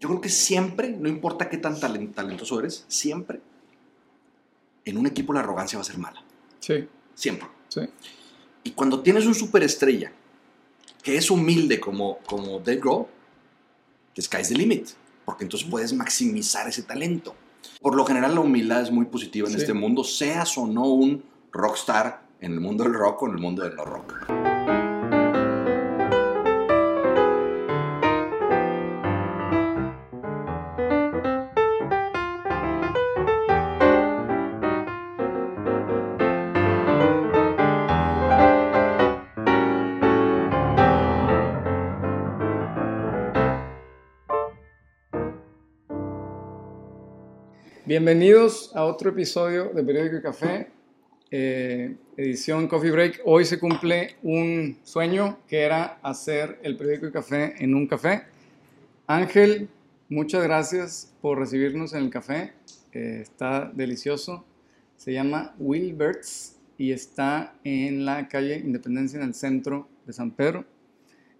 Yo creo que siempre, no importa qué tan talen- talentoso eres, siempre en un equipo la arrogancia va a ser mala. Sí, Siempre. sí. Y cuando tienes un superestrella que es humilde como, como Dave Grohl, the sky's the limit. Porque entonces puedes maximizar ese talento. Por lo general la humildad es muy positiva en Sí. este mundo, seas o no un rockstar en el mundo del rock o en el mundo del no rock. Bienvenidos a otro episodio de Periódico y Café, eh, edición Coffee Break. Hoy se cumple un sueño que era hacer el Periódico y Café en un café. Ángel, muchas gracias por recibirnos en el café. Eh, está delicioso. Se llama Wilberts y está en la calle Independencia en el centro de San Pedro.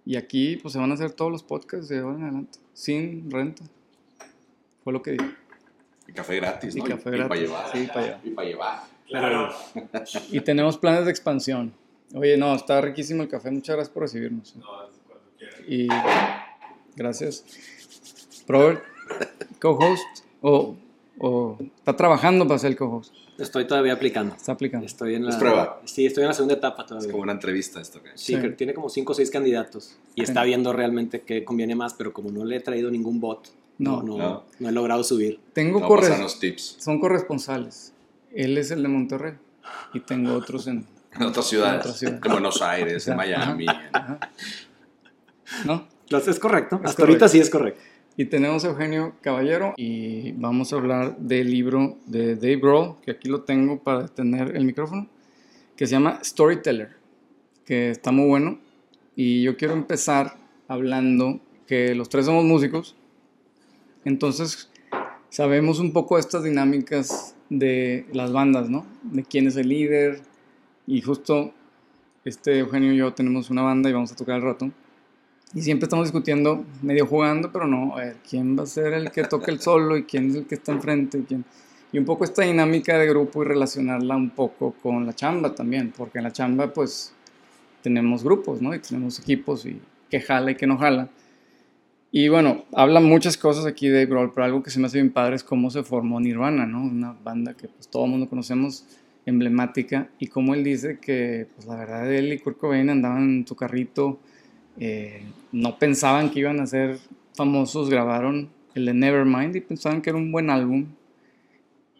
Y aquí pues se van a hacer todos los podcasts de ahora en adelante, sin renta. Fue lo que dije. Y café gratis, Y ¿no? café para gratis, llevar. sí, para llevar. Y para llevar. Claro. Y tenemos planes de expansión. Oye, no, está riquísimo el café. Muchas gracias por recibirnos. No, cuando quieras. Y gracias. Robert, co-host. O, o está trabajando para ser el co-host. Estoy todavía aplicando. Está aplicando. Estoy en la Es prueba. Sí, estoy en la segunda etapa Es todavía. como una entrevista esto. ¿qué? Sí, Sí. que tiene como 5 o 6 candidatos y está viendo realmente qué conviene más, pero como no le he traído ningún bot, No. no, no, No. no he logrado subir. Tengo a corres- pasarnos tips. son corresponsales. Él es el de Monterrey. Y tengo otros en. En otras ciudades. En otras ciudades. En Buenos Aires, en. Miami. Ajá. ¿No? Entonces, es correcto. Es Hasta ahorita correcto. sí es correcto. Y tenemos a Eugenio Caballero y vamos a hablar del libro de Dave Grohl, que aquí lo tengo para tener el micrófono, que se llama Storyteller, que está muy bueno. Y yo quiero empezar hablando que los tres somos músicos, entonces sabemos un poco estas dinámicas de las bandas, ¿no? De quién es el líder. Y justo este Eugenio y yo tenemos una banda y vamos a tocar al rato. Y siempre estamos discutiendo, medio jugando, pero no, a ver, ¿quién va a ser el que toca el solo y quién es el que está enfrente? Y, quién? y un poco esta dinámica de grupo y relacionarla un poco con la chamba también, porque en la chamba pues tenemos grupos, ¿no? Y tenemos equipos y que jala y que no jala. Y bueno, habla muchas cosas aquí de Grohl, pero algo que se me hace bien padre es cómo se formó Nirvana, ¿no? Una banda que pues todo el mundo conocemos, emblemática, y cómo él dice que pues la verdad él y Kurt Cobain andaban en su carrito, eh, no pensaban que iban a ser famosos, grabaron el de Nevermind y pensaban que era un buen álbum.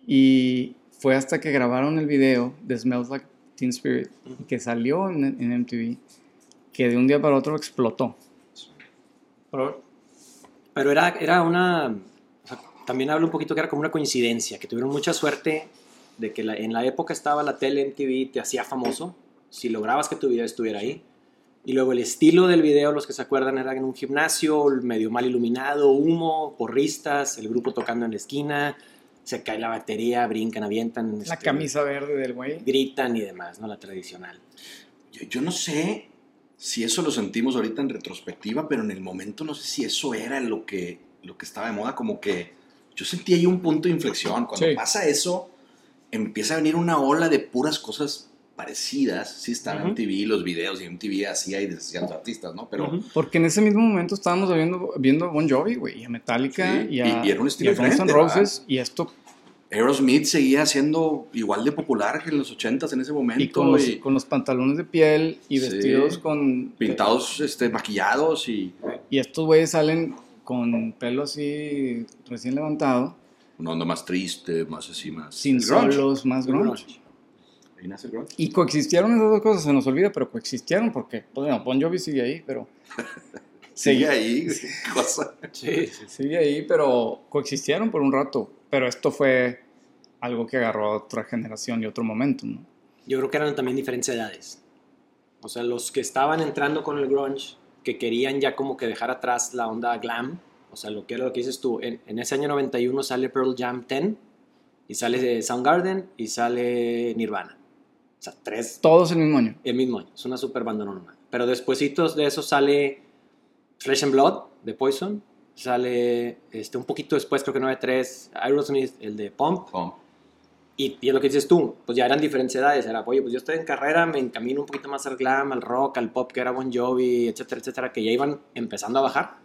Y fue hasta que grabaron el video de Smells Like Teen Spirit, que salió en, en MTV, que de un día para otro explotó. Pero era, era una... o sea, también habla un poquito que era como una coincidencia, que tuvieron mucha suerte de que la- en la época estaba la tele MTV, te hacía famoso, si lograbas que tu video estuviera ahí. Y luego el estilo del video, los que se acuerdan, era en un gimnasio, medio mal iluminado, humo, porristas, el grupo tocando en la esquina, se cae la batería, brincan, avientan. La este, camisa verde del güey. Gritan y demás, ¿no? La tradicional. Yo, yo no sé si eso lo sentimos ahorita en retrospectiva, pero en el momento no sé si eso era lo que, lo que estaba de moda, como que yo sentí ahí un punto de inflexión. Cuando Sí. pasa eso, empieza a venir una ola de puras cosas parecidas. Sí, estaba en. MTV, los videos y MTV hacía y deshacía a los artistas, ¿no? Pero. Porque en ese mismo momento estábamos viendo, viendo a Bon Jovi, güey, y a Metallica, Sí, y, a, y- y era un estilo y a Guns N' Roses, y esto, Aerosmith seguía siendo igual de popular que en los 80s en ese momento. y con los, y con los pantalones de piel, y Sí. vestidos con... pintados, este, maquillados y Y estos güeyes salen con pelo así recién levantado, una onda más triste, más así, más... sin solos, más grunge. Ahí nace el grunge. Y coexistieron esas dos cosas, se nos olvida, pero coexistieron porque, pues, bueno, Bon Jovi sigue ahí, pero... Sigue ahí, cosa. Sí, sí. Sigue ahí, pero coexistieron por un rato. Pero esto fue algo que agarró a otra generación y otro momento, ¿no? Yo creo que eran también diferentes edades. O sea, los que estaban entrando con el grunge, que querían ya como que dejar atrás la onda glam, o sea, lo que era lo que dices tú, en, en ese año 91 sale Pearl Jam 10, y sale Soundgarden, y sale Nirvana. O sea, tres Todos el mismo año. el mismo año. Es una super banda normal. Pero despuesitos de eso sale Flesh and Blood, de Poison, sale este, un poquito después, creo que 9-3, Aerosmith, el de Pump. Oh, Y, y es lo que dices tú, pues ya eran diferentes edades. Era, oye, pues yo estoy en carrera, me encamino un poquito más al glam, al rock, al pop, que era Bon Jovi, etcétera, etcétera, que ya iban empezando a bajar.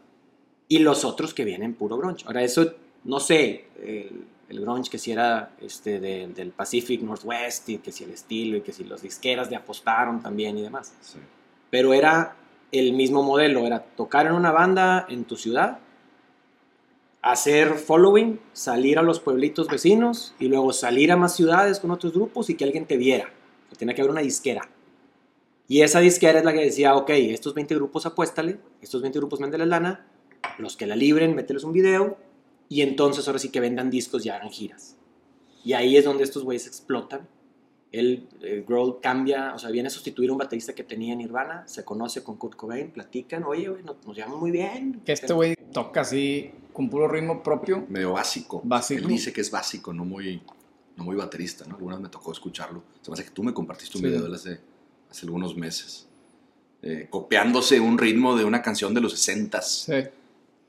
Y los otros que vienen puro grunge. Ahora, eso, no sé, el, el grunge que si era este, de- del Pacific Northwest, y que si el estilo, y que si los disqueras le apostaron también y demás. sí. Pero era el mismo modelo, era tocar en una banda en tu ciudad, hacer following, salir a los pueblitos vecinos y luego salir a más ciudades con otros grupos y que alguien te viera. Sea, tenía que haber una disquera. Y esa disquera es la que decía, ok, estos 20 grupos apuéstale, estos 20 grupos méndeles lana, los que la libren, mételes un video y entonces ahora sí que vendan discos y hagan giras. Y ahí es donde estos güeyes explotan. Él, eh, Grohl cambia, o sea, viene a sustituir a un baterista que tenía en Nirvana, se conoce con Kurt Cobain, platican, oye, güey, nos, nos llevamos muy bien. Que este güey toca así con puro ritmo propio. Medio básico. Básico. Él dice que es básico, no muy, no muy baterista, ¿no? Alguna vez me tocó escucharlo. Se me hace que tú me compartiste un Sí. video de él hace, hace algunos meses. Eh, copiándose un ritmo de una canción de los 60 Sí.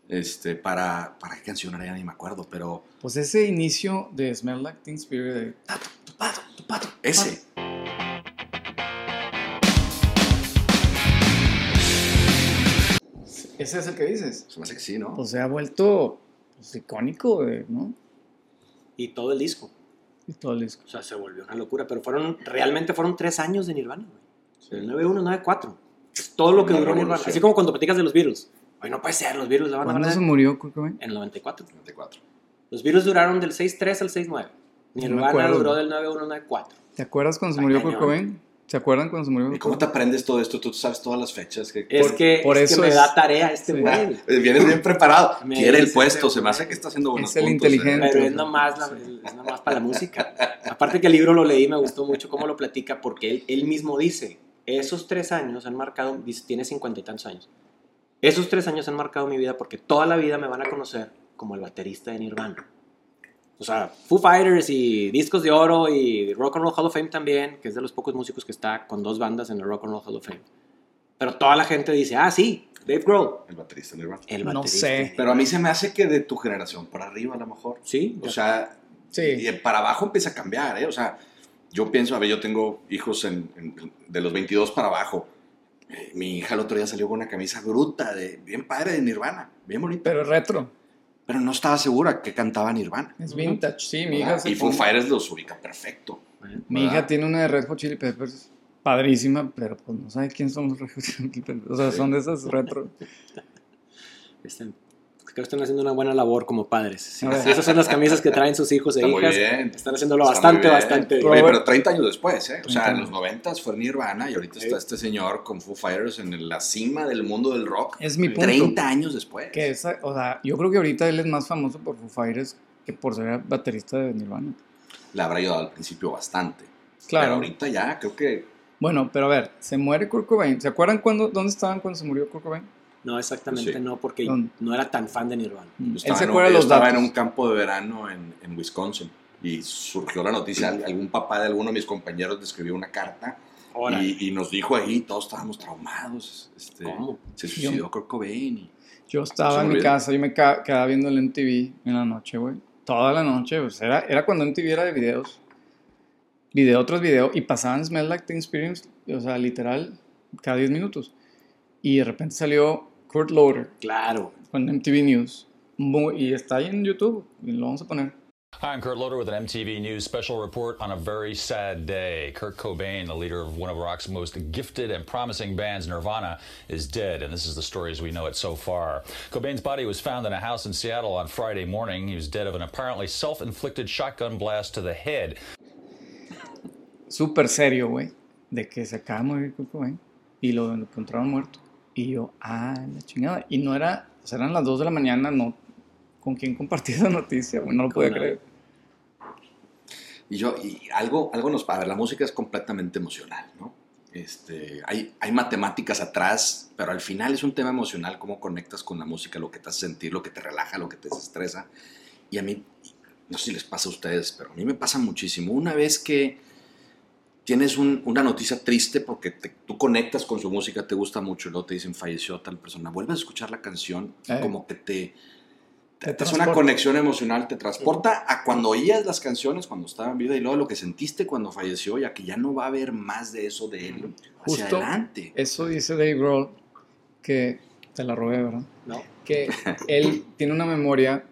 este, para, ¿para qué canción era? Ya ni me acuerdo, pero Pues ese inicio de Smell Like Teen Spirit de Tupado, tupado, ese. Ese es el que dices. Se me hace que sí, ¿no? Pues se ha vuelto pues, icónico, de, ¿no? Y todo el disco. Y todo el disco. O sea, se volvió una locura, pero fueron, realmente fueron tres años de Nirvana, güey. El 9-1, 9-4. Es todo lo que duró Nirvana. Así como cuando platicas de los Beatles. Oye, no puede ser, los Beatles la van a ¿Cuándo se murió Kurt Cobain? en el 94. 94. Los Beatles duraron del 6-3 al 6-9. Nirvana duró del 9-1 9-4. ¿Te acuerdas cuando se murió. Kurt Cobain? ¿Se acuerdan cuando se murió ¿Y cómo te aprendes todo esto? Tú sabes todas las fechas. Que, Es, Por- que, por es eso que me es- da tarea este Sí. güey. Eh, Vienes bien preparado. Me Quiere el puesto. Se me hace que está haciendo buenos Es el puntos, inteligente. ¿eh? Pero es nomás, la- es nomás para la música. Aparte que el libro lo leí, me gustó mucho cómo lo platica, porque él, él mismo dice, esos tres años han marcado, dice, tiene cincuenta y tantos años, esos tres años han marcado mi vida porque toda la vida me van a conocer como el baterista de Nirvana. O sea, Foo Fighters y Discos de Oro y Rock and Roll Hall of Fame también, que es de los pocos músicos que está con dos bandas en el Rock and Roll Hall of Fame. Pero toda la gente dice, ah, sí, Dave Grohl, El baterista de Nirvana. el No baterista. sé. de Pero a mí se me hace que de tu generación para arriba, a lo mejor. Sí, O sea, Sí. y para abajo empieza a cambiar, ¿eh? O sea, yo pienso, a ver, yo tengo hijos en- en- de los 22 para abajo. Eh, Mi hija el otro día salió con una camisa bruta, de, bien padre de Nirvana, bien bonita. Pero, Pero no estaba segura que cantaba Nirvana. Es vintage. Sí, mi hija se y Foo Fighters los ubica perfecto. Mi hija tiene una de Red Hot Chili Peppers padrísima, pero pues no sabe quién son los Red Hot Chili Peppers. O sea, Sí. son de esas retro. Este, creo que están haciendo una buena labor como padres. Sí, sí, esas son las camisas que traen sus hijos e Está muy hijas. bien. Están haciéndolo Está bastante, muy bien. bastante bien. Oye, pero 30 años después, ¿eh? O sea, 30 en los 90 fue Nirvana y ahorita está este señor con Foo Fighters en la cima del mundo del rock. Es mi punto. 30 años después. Que esa, o sea, yo creo que ahorita él es más famoso por Foo Fighters que por ser baterista de Nirvana. Le habrá ayudado al principio bastante. Claro. Pero ahorita ya creo que Bueno, pero a ver, se muere Kurt Cobain. ¿Se acuerdan cuándo, dónde estaban cuando se murió Kurt Cobain? No, exactamente Sí. no, porque ¿Dónde? no era tan fan de Nirvana. Mm, Él se en- acuerda de yo los estaba datos. en un campo de verano en, en Wisconsin y surgió la noticia, algún papá de alguno de mis compañeros escribió una carta y, y nos dijo ahí, todos estábamos traumados, este, ¿cómo? se suicidó Kurt Cobain. y- Yo estaba en mi casa y me quedaba viendo el MTV en la noche, güey. Toda la noche, pues era, era cuando MTV era de videos. Video tras video. Y pasaban Smell Like Teen Experience, o sea, literal, cada 10 minutos. Y de repente salió Kurt Loder Claro. con MTV News. Muy- y está ahí en YouTube. Y lo vamos a poner. Hi, I'm Kurt Loder with an MTV News special report on a very sad day. Kurt Cobain, the leader of one of rock's most gifted and promising bands, Nirvana, is dead, and this is the story as we know it so far. Cobain's body was found in a house in Seattle on Friday morning. He was dead of an apparently self inflicted shotgun blast to the head. Súper serio, güey. De que se acaba de morir Kurt Cobain. Y lo encontraron muerto. Y yo, ah, la chingada. Y no era, o sea, eran las 2 de la mañana, no. ¿Con quién compartí esa noticia, güey? No lo podía creer. Y yo, y algo, algo nos a ver, la música es completamente emocional, ¿no? Este, hay, hay matemáticas atrás, pero al final es un tema emocional, cómo conectas con la música, lo que te hace sentir, lo que te relaja, lo que te desestresa. Y a mí, no sé si les pasa a ustedes, pero a mí me pasa muchísimo. Una vez que, tienes un- una noticia triste porque te- tú conectas con su música, te gusta mucho, y luego te dicen falleció tal persona, vuelves a escuchar la canción, Eh. como que te, Te te hace una conexión emocional, te transporta a cuando oías las canciones, cuando estaba en vida, y luego lo que sentiste cuando falleció, ya que ya no va a haber más de eso de él hacia Justo. adelante. Eso dice Dave Grohl, que te la robé, ¿verdad? ¿no? Que él tiene una memoria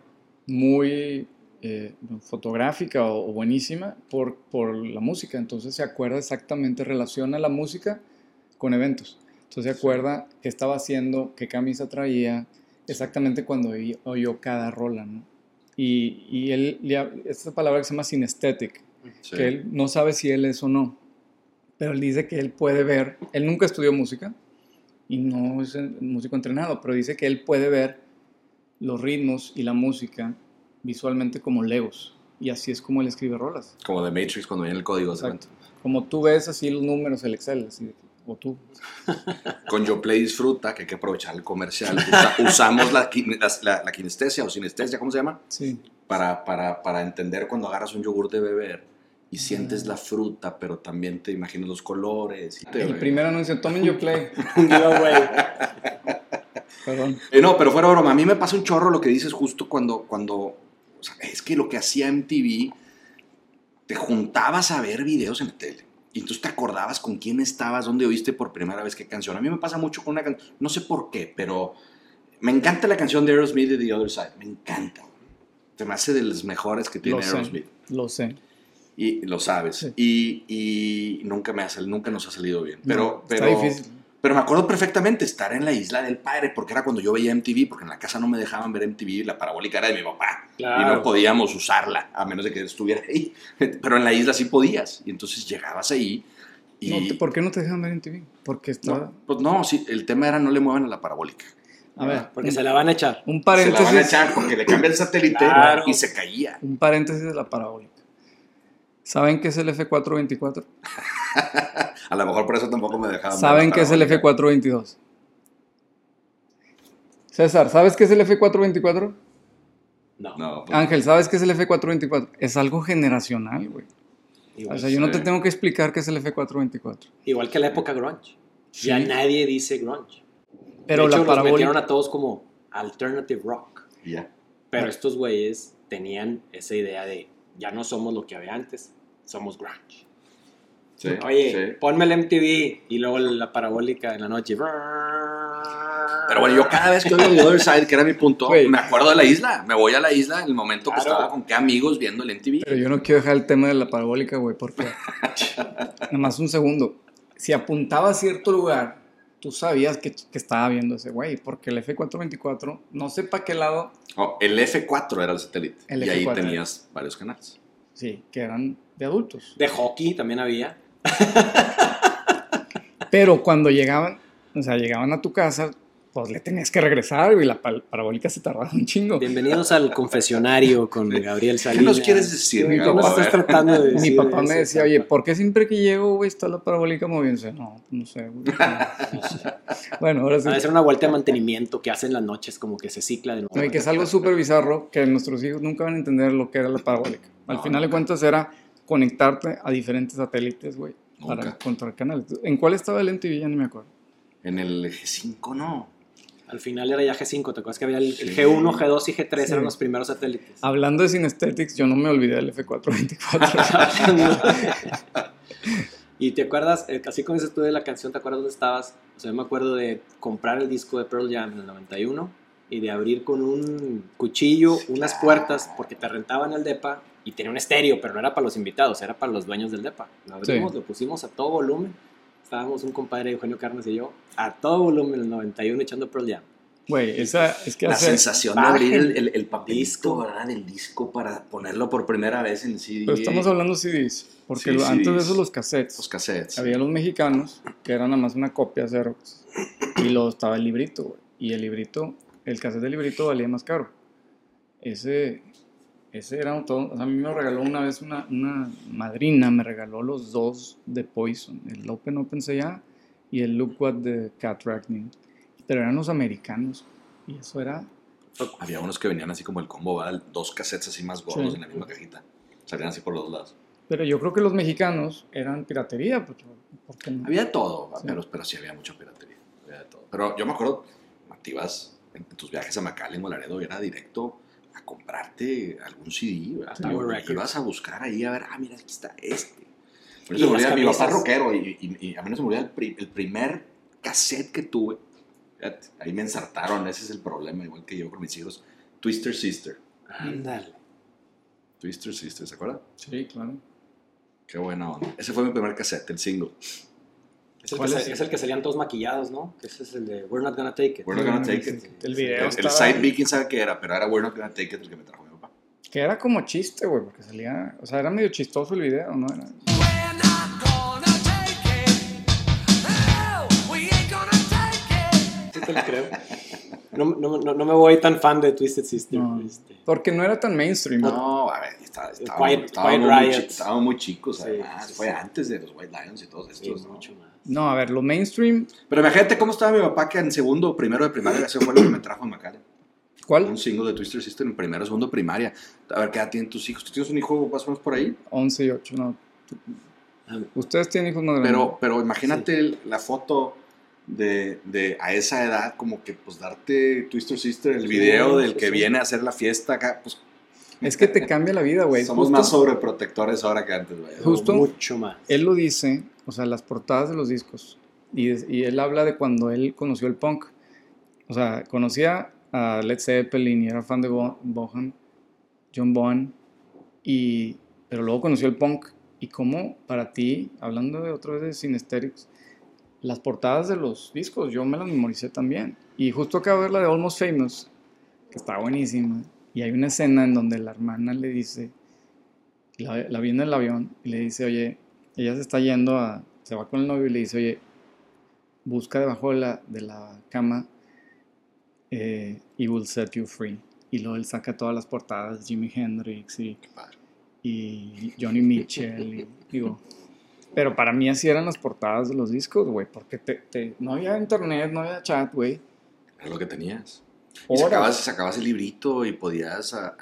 muy eh, fotográfica o, o buenísima por, por la música. Entonces se acuerda exactamente, relaciona la música con eventos. Entonces se acuerda qué estaba haciendo, qué camisa traía, exactamente cuando oyó cada rola, ¿no? Y, y él, esta palabra que se llama synesthetic, Sí. que él no sabe si él es o no, pero él dice que él puede ver, él nunca estudió música y no es músico entrenado, pero dice que él puede ver los ritmos y la música visualmente como legos y así es como él escribe rolas. Como de Matrix cuando viene el código. ¿se Exacto. Como tú ves así los números, el Excel, así, o tú. Con Yo Play Disfruta, que hay que aprovechar el comercial. Usa- usamos la, la- la kinestesia o sinestesia, ¿cómo se llama? Sí. Para, para, para entender cuando agarras un yogur de beber y sientes Ah. la fruta, pero también te imaginas los colores. y te- El primer anuncio, tomen yo play. Perdón. Eh, no, pero fuera broma, a mí me pasa un chorro lo que dices justo cuando, cuando sea, es que lo que hacía MTV, te juntabas a ver videos en la tele. Y entonces te acordabas con quién estabas, dónde oíste por primera vez qué canción. A mí me pasa mucho con una canción, no sé por qué, pero me encanta la canción de Aerosmith de The Other Side. Me encanta. Se me hace de las mejores que tiene Lo sé. Aerosmith. Lo sé. Y lo sabes. Sí. Y, y nunca, me ha sal- nunca nos ha salido bien. Pero, No, pero, está difícil. Pero me acuerdo perfectamente estar en la isla del padre, porque era cuando yo veía MTV, porque en la casa no me dejaban ver MTV, la parabólica era de mi papá. Y no podíamos usarla, a menos de que estuviera ahí. Pero en la isla sí podías. Y entonces llegabas ahí y... No te- ¿Por qué no te dejan ver en TV? Porque está... no, pues no, sí, el tema era no le muevan a la parabólica. A ver, Porque un, se la van a echar. un Se la van a paréntesis. echar porque le cambia el satélite Claro. y se caía. Un paréntesis de la parabólica. ¿Saben qué es el F424? A lo mejor por eso tampoco me dejaban ¿Saben qué es el parabólica. F422? César, ¿sabes qué es el F424? No. No, pues, Ángel, ¿sabes qué es el F424? Es algo generacional, güey. Igual, O sea, yo no te tengo que explicar qué es el F424. igual que la época grunge. Sí. Ya nadie dice grunge. Pero de hecho, la los metieron parabólica... a todos como alternative rock. ya. Pero estos güeyes tenían esa idea de ya no somos lo que había antes, somos grunge. Sí, Oye, sí. ponme el MTV y luego la parabólica en la noche. Pero bueno, yo cada vez que oigo The Other Side, que era mi punto, me acuerdo de la isla. Me voy a la isla en el momento que Claro. estaba con qué amigos viendo el MTV. Pero yo no quiero dejar el tema de la parabólica, güey, porque... Nada más un segundo. Si apuntaba a cierto lugar, tú sabías que, que estaba viendo ese güey, porque el F424, no sé para qué lado, Oh, el F4 era el satélite. El y ahí F4. tenías varios canales. sí, que eran de adultos. De hockey también había. Pero cuando llegaban, o sea, llegaban a tu casa, pues le tenías que regresar, y la pa- parabólica se tardaba un chingo. Bienvenidos al confesionario con Gabriel ¿Qué Salinas. nos quieres decir, ¿Qué nos estás tratando de Mi decir? papá de me decía, oye, ¿por qué siempre que llego, güey, está la parabólica moviéndose? No, no sé, güey. No sé. Bueno, ahora sí. Va a ser una vuelta de mantenimiento que hacen las noches, como que se cicla de nuevo. No, y que es algo súper bizarro que nuestros hijos nunca van a entender lo que era la parabólica. Al No, final de cuentas era conectarte a diferentes satélites, güey, para encontrar canales. ¿En cuál estaba el MTV? Ya ni me acuerdo. En el G5 no. Al final era ya G5, ¿te acuerdas que había el, el Sí. G1, G2 y G3 Sí. eran los primeros satélites? Hablando de Synesthetics, yo no me olvidé del F424. y te acuerdas, eh, así como dices tú de la canción, ¿te acuerdas dónde estabas? O sea, yo me acuerdo de comprar el disco de Pearl Jam en el 91 y de abrir con un cuchillo unas puertas porque te rentaban el depa y tenía un estéreo, pero no era para los invitados, era para los dueños del depa. Lo abrimos, Sí. lo pusimos a todo volumen. Estábamos un compadre, Eugenio Carnes y yo, a todo volumen en el 91 echando Pearl Jam. Güey, esa es que La hace- sensación de abrir el, el, el papelito, disco. ¿verdad? Del disco para ponerlo por primera vez en el CD. Pero estamos hablando CDs, porque Sí, lo- antes de CDs. eso los cassettes. Los cassettes. Había los mexicanos, que eran nada más una copia Xerox. Y luego estaba el librito, güey. Y el librito, el cassette del librito valía más caro. Ese, ese era todo. o sea, a mí me regaló una vez una, una madrina, me regaló los dos de Poison: el Open Open ya y el Look What the Cat Ragning. Pero eran los americanos. Y eso era. Había unos que venían así como el combo, ¿verdad? Dos cassettes así más gordos Sí. en la misma cajita. Salían así por los lados. Pero yo creo que los mexicanos eran piratería, pues, ¿por qué no? Había de todo, Sí. pero, pero sí había mucha piratería. había de todo. Pero yo me acuerdo, ibas en, tus viajes a McAllen o Laredo, era directo a comprarte algún CD, Y Records. ibas a buscar ahí a ver, ah, mira, aquí está este. Por Y eso me mi papá rockero y, y- y a mí no se me olvida el, pri- el primer cassette que tuve. Fíjate, ahí me ensartaron, ese es el problema, igual que yo con mis hijos. Twister Sister. Ándale. Twister Sister, ¿se acuerdan? Sí, claro. Qué buena onda. Ese fue mi primer cassette, el single. Es el, ¿Cuál que, es? sa- es el que salían todos maquillados, ¿no? Que ese es el de We're Not Gonna Take It. We're not gonna take it. El video El, el side B, quién sabe qué era, pero era We're Not Gonna Take It el que me trajo mi papá. Que era como chiste, güey, porque salía... O sea, era medio chistoso el video, ¿no? Era... We're not gonna take it. Hell, we ain't gonna take it. Sí te lo creo. No, no, no, no me voy tan fan de Twisted Sister. No. este. Porque no era tan mainstream. ¿no? No, a ver, estaba, estábamos, Quiet- estábamos Quiet muy, Riot. estábamos muy chicos, Sí, además. sí, Fue sí. antes de los White Lions y todos Sí, estos. ¿no? mucho más. No, a ver, lo mainstream... Pero imagínate cómo estaba mi papá que en segundo o primero de primaria, ese fue lo que me trajo a McAllen. ¿Cuál? Un single de Twister Sister en primero o segundo de primaria. A ver, ¿qué edad tienen tus hijos? ¿Tú tienes un hijo más o menos por ahí? 11 y 8, no. Ah, Ustedes tienen hijos más grandes. Pero, pero imagínate el- la foto de, de a esa edad, como que pues darte Twister Sister, el Sí, video del sí, que sí. viene a hacer la fiesta acá, pues Es que te cambia la vida, güey. somos Justo- más sobreprotectores ahora que antes, güey. Justo- Mucho más. Él lo dice, o sea, las portadas de los discos. Y, y él habla de cuando él conoció el punk. O sea, conocía a Led Zeppelin y era fan de Bo- Bohan, John Bonham. Y, pero luego conoció el punk. Y cómo para ti, hablando de otra vez de Synesthetics, las portadas de los discos, yo me las memoricé también. Y justo acabo de ver la de Almost Famous, que está buenísima. Y hay una escena en donde la hermana le dice, la, la vi en el avión y le dice, oye, ella se está yendo a, se va con el novio y le dice, oye, busca debajo de la, de la cama eh, y will set you free. Y luego él saca todas las portadas, Jimi Hendrix y, y Johnny Mitchell, y, digo, pero para mí así eran las portadas de los discos, güey, porque te, te- no había internet, no había chat, güey. Era lo que tenías. Y sacabas, sacabas el librito y podías... ah,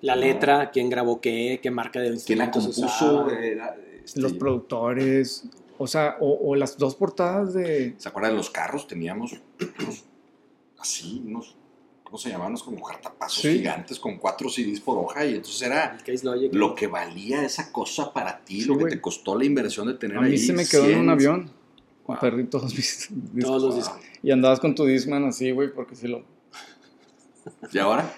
La letra, quién grabó qué, qué marca de ¿Quién la compuso? Era, este, Los productores, o sea, o, o las dos portadas de... ¿Se acuerdan de los carros? Teníamos unos, así, unos, ¿cómo se llamaban? Unos como cartapazos Sí. gigantes con cuatro CDs por hoja y entonces era Logic. lo que valía esa cosa para ti, Sí, lo que te costó la inversión de tener A mí ahí. se me quedó en un 100. avión. Con Wow. perdí todos mis discos. Todos los Wow. discos. Y andabas con tu Discman así, güey, porque si lo... ¿Y ahora?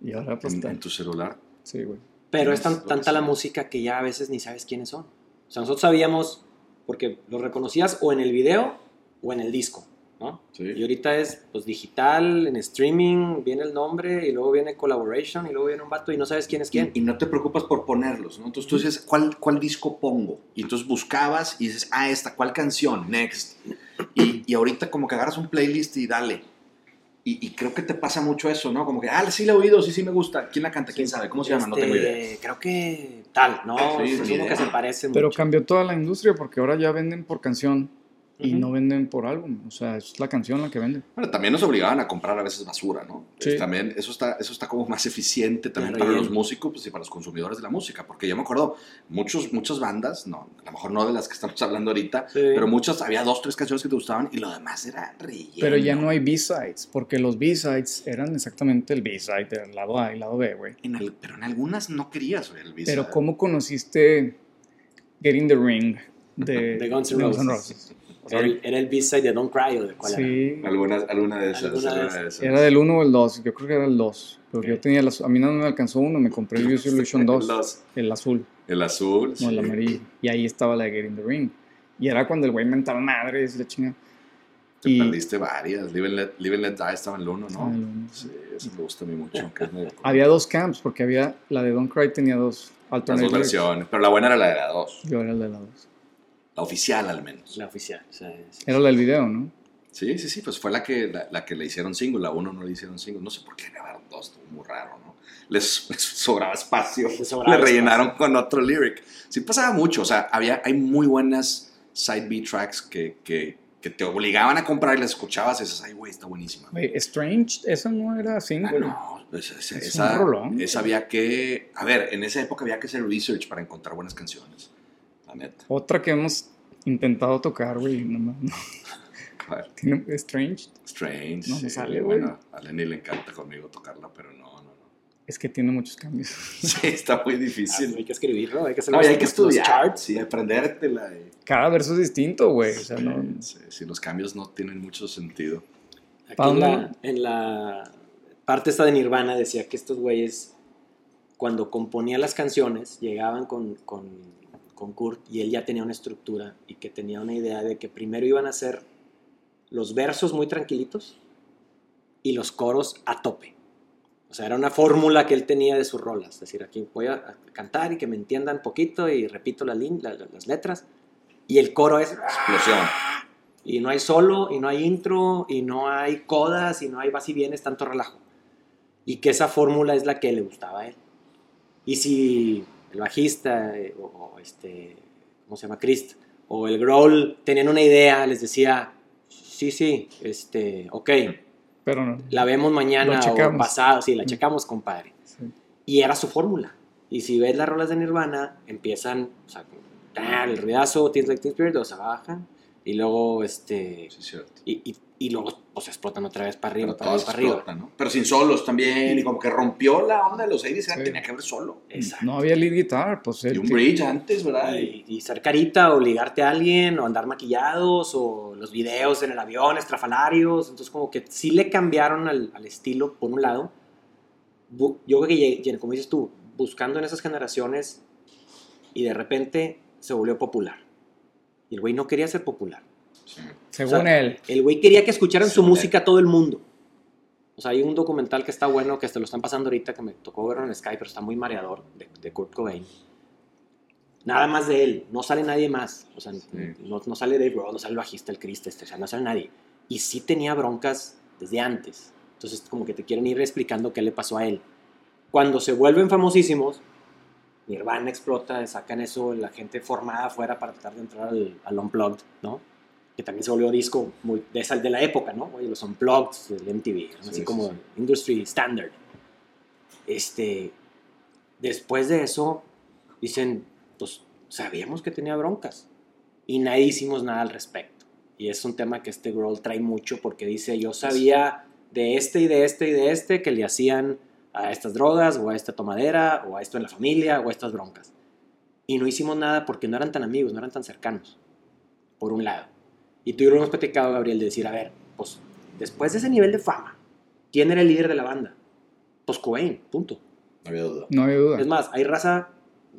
Y ahora pues En, en tu celular. Sí, güey. Pero es tan- tanta la música que ya a veces ni sabes quiénes son. O sea, nosotros sabíamos porque lo reconocías o en el video o en el disco, ¿no? Sí. Y ahorita es pues digital, en streaming, viene el nombre y luego viene collaboration y luego viene un vato y no sabes quién es quién. Y, y no te preocupas por ponerlos, ¿no? Entonces tú dices, ¿cuál, ¿cuál disco pongo? Y entonces buscabas y dices, ah, esta, ¿cuál canción? Next. Y, y ahorita como que agarras un playlist y dale. Y, y creo que te pasa mucho eso, ¿no? Como que, ah, sí la he oído, sí, sí me gusta. ¿Quién la canta? ¿Quién sabe? ¿Cómo se llama? No tengo Este, idea. Creo que tal, ¿no? Sí, es uno idea. que se parece Pero mucho. cambió toda la industria porque ahora ya venden por canción y no venden por álbum. O sea, es la canción la que vende. Bueno, también nos obligaban a comprar a veces basura, ¿no? Sí. Es también, eso está, eso está como más eficiente también para los músicos pues, y para los consumidores de la música. Porque yo me acuerdo, muchos, muchas bandas, no, a lo mejor no de las que estamos hablando ahorita, Sí. pero muchas, había dos, tres canciones que te gustaban y lo demás era relleno. Pero ya no hay B-sides, porque los B-sides eran exactamente el B-side del lado A y lado B, güey. Pero en algunas no querías ver el B-side. Pero ¿cómo conociste Get in the Ring de, De Guns N' Roses. Era el, era el B-side de Don't Cry o de cuál era. Sí, Algunas, alguna de esas. Alguna de alguna de esas. era del 1 o el 2, yo creo que era el 2. Pero yo tenía, las, a mí no me alcanzó uno, me compré el Use Illusion 2, Los- el azul, el azul. no el sí. amarillo. Y ahí estaba la de Get in the Ring. Y era cuando el güey mentaba madres y la chinga. Te Y- perdiste varias. Live and, Let, Live and Let Die estaba en el uno, Estaba en el ¿no? uno. Sí, eso me gusta a mí mucho. Había dos camps, porque había la de Don't Cry tenía dos Las dos versiones. Pero la buena era la de la dos. Yo era el de la dos. La oficial, al menos. La oficial. o sea, es- Era la del video, ¿no? Sí, sí, sí. Pues fue la que, la, la que le hicieron single. La uno no le hicieron single. No sé por qué grabaron dos. Estuvo muy raro, ¿no? Les, les sobraba espacio. Les sobraba le rellenaron espacio. con otro lyric. Sí pasaba mucho. O sea, había, hay muy buenas side B tracks que, que, que te obligaban a comprar y las escuchabas y dices, ay, güey, está buenísima. Güey, Strange, eso no era single. Ah, no, pues, esa, Es esa- un rolón, esa había que, a ver, en esa época había que hacer research para encontrar buenas canciones. Neta. Otra que hemos intentado tocar, güey, no, no, no. A ver, Tiene Strange, Strange. No me sí, sale, güey. bueno, a Lenny le encanta conmigo tocarla, pero no, no, no. es que tiene muchos cambios. Sí, está muy Ah, difícil. hay que escribirlo, hay que hacer No, y los- hay que estudiar, charts. sí, aprendértela. y- Cada verso es distinto, güey. O sea, no. Sí, sí, los cambios no tienen mucho sentido. Aquí ¿Pa' en la, en la parte esta de Nirvana decía que estos güeyes, cuando componía las canciones, llegaban con, con, con Kurt y él ya tenía una estructura y que tenía una idea de que primero iban a hacer los versos muy tranquilitos y los coros a tope. O sea, era una fórmula que él tenía de sus rolas. Es decir, aquí voy a cantar y que me entiendan poquito y repito las, lin- la- la- las letras. Y el coro es Explosión. y no hay solo, y no hay intro, y no hay codas, y no hay vas y vienes, tanto relajo. Y que esa fórmula es la que le gustaba a él. Y si el bajista, eh, o, o este, ¿cómo se llama? Christ, o el Growl tenían una idea, les decía, sí, sí, este, ok, Pero no. la vemos mañana o pasado, sí, la checamos, compadre. Sí. Y era su fórmula. Y si ves las rolas de Nirvana, empiezan, o sea, el ruidazo, Tears Like Teen Spirit, luego se bajan, y luego, este, Sí, es cierto. y, y, y luego pues explotan otra vez para arriba, Pero para para arriba. ¿no? Pero sin solos también, y como que rompió la onda de los 80 Sí. tenía que haber solo. Exacto. No había lead guitar, pues Y un bridge antes, ¿verdad? Y, y ser carita, o ligarte a alguien, o andar maquillados, o los videos en el avión, estrafalarios. Entonces, como que sí le cambiaron al, al estilo, por un lado. Yo creo que, como dices tú, buscando en esas generaciones, y de repente se volvió popular. Y el güey no quería ser popular. Sí. según o sea, él. El güey quería que escucharan su Sí, música todo el mundo. O sea, hay un documental que está bueno, que hasta lo están pasando ahorita, que me tocó verlo en Sky, pero está muy mareador, de, de Kurt Cobain. Nada más de él, no sale nadie más. O sea, no, no sale Dave Grohl, no sale el bajista, el Chris, este, o sea, no sale nadie. Y sí tenía broncas desde antes. Entonces, como que te quieren ir explicando qué le pasó a él. Cuando se vuelven famosísimos, Nirvana explota, sacan eso, la gente formada afuera para tratar de entrar al, al Unplugged, ¿no? Que también se volvió disco muy de, esa, de la época, ¿no? Oye, los Unplugged del MTV, eran Sí, así sí, como sí. industry standard. Este, después de eso, dicen, pues sabíamos que tenía broncas y nadie hicimos nada al respecto. Y es un tema que este Grohl trae mucho porque dice, yo sabía de este y de este y de este que le hacían a estas drogas o a esta tomadera o a esto en la familia o a estas broncas. Y no hicimos nada porque no eran tan amigos, no eran tan cercanos, por un lado. Y tú y yo lo hemos platicado, Gabriel, de decir, a ver, pues después de ese nivel de fama, ¿quién era el líder de la banda? Pues Cobain, punto. No había duda. No había duda. Es más, hay raza,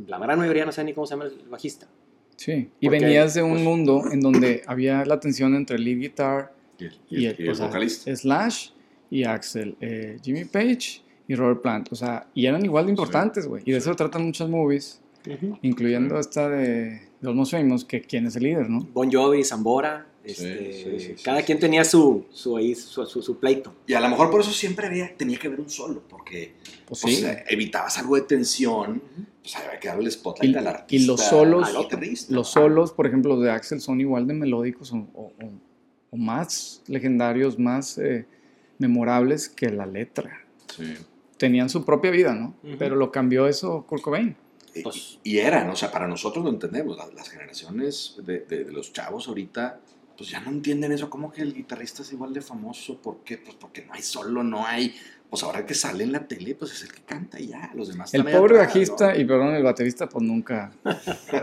la gran mayoría no sé ni cómo se llama el bajista. Sí. Y Porque, venías de un pues- mundo en donde había la tensión entre el lead guitar Y el, y el, y vocalista. Slash y Axel, eh, Jimmy Page y Robert Plant. O sea, y eran igual de importantes, güey. Y de eso tratan muchas movies, incluyendo esta de, de Almost Famous, que quién es el líder, ¿no? Bon Jovi, Zambora, este, sí, sí, sí, cada sí. quien tenía su, su, ahí, su, su- su pleito. Y a lo mejor por eso siempre había, tenía que haber un solo, porque Pues pues, sí. eh, evitabas algo de tensión, pues había que darle el spotlight Y- al y artista. los solos-. Los solos, por ejemplo, los de Axel son igual de melódicos o, o- o- o más legendarios, más eh, memorables que la letra. Sí. Tenían su propia vida, ¿no? Pero lo cambió eso Kurt Cobain. Y- Pues- y eran, o sea, para nosotros lo entendemos, las, las generaciones de, de- de los chavos ahorita, pues ya no entienden eso, como que el guitarrista es igual de famoso, ¿por qué? Pues porque no hay solo, no hay, pues ahora que sale en la tele, pues es el que canta y ya, los demás El pobre atrás, bajista ¿no? y perdón, el baterista, pues nunca.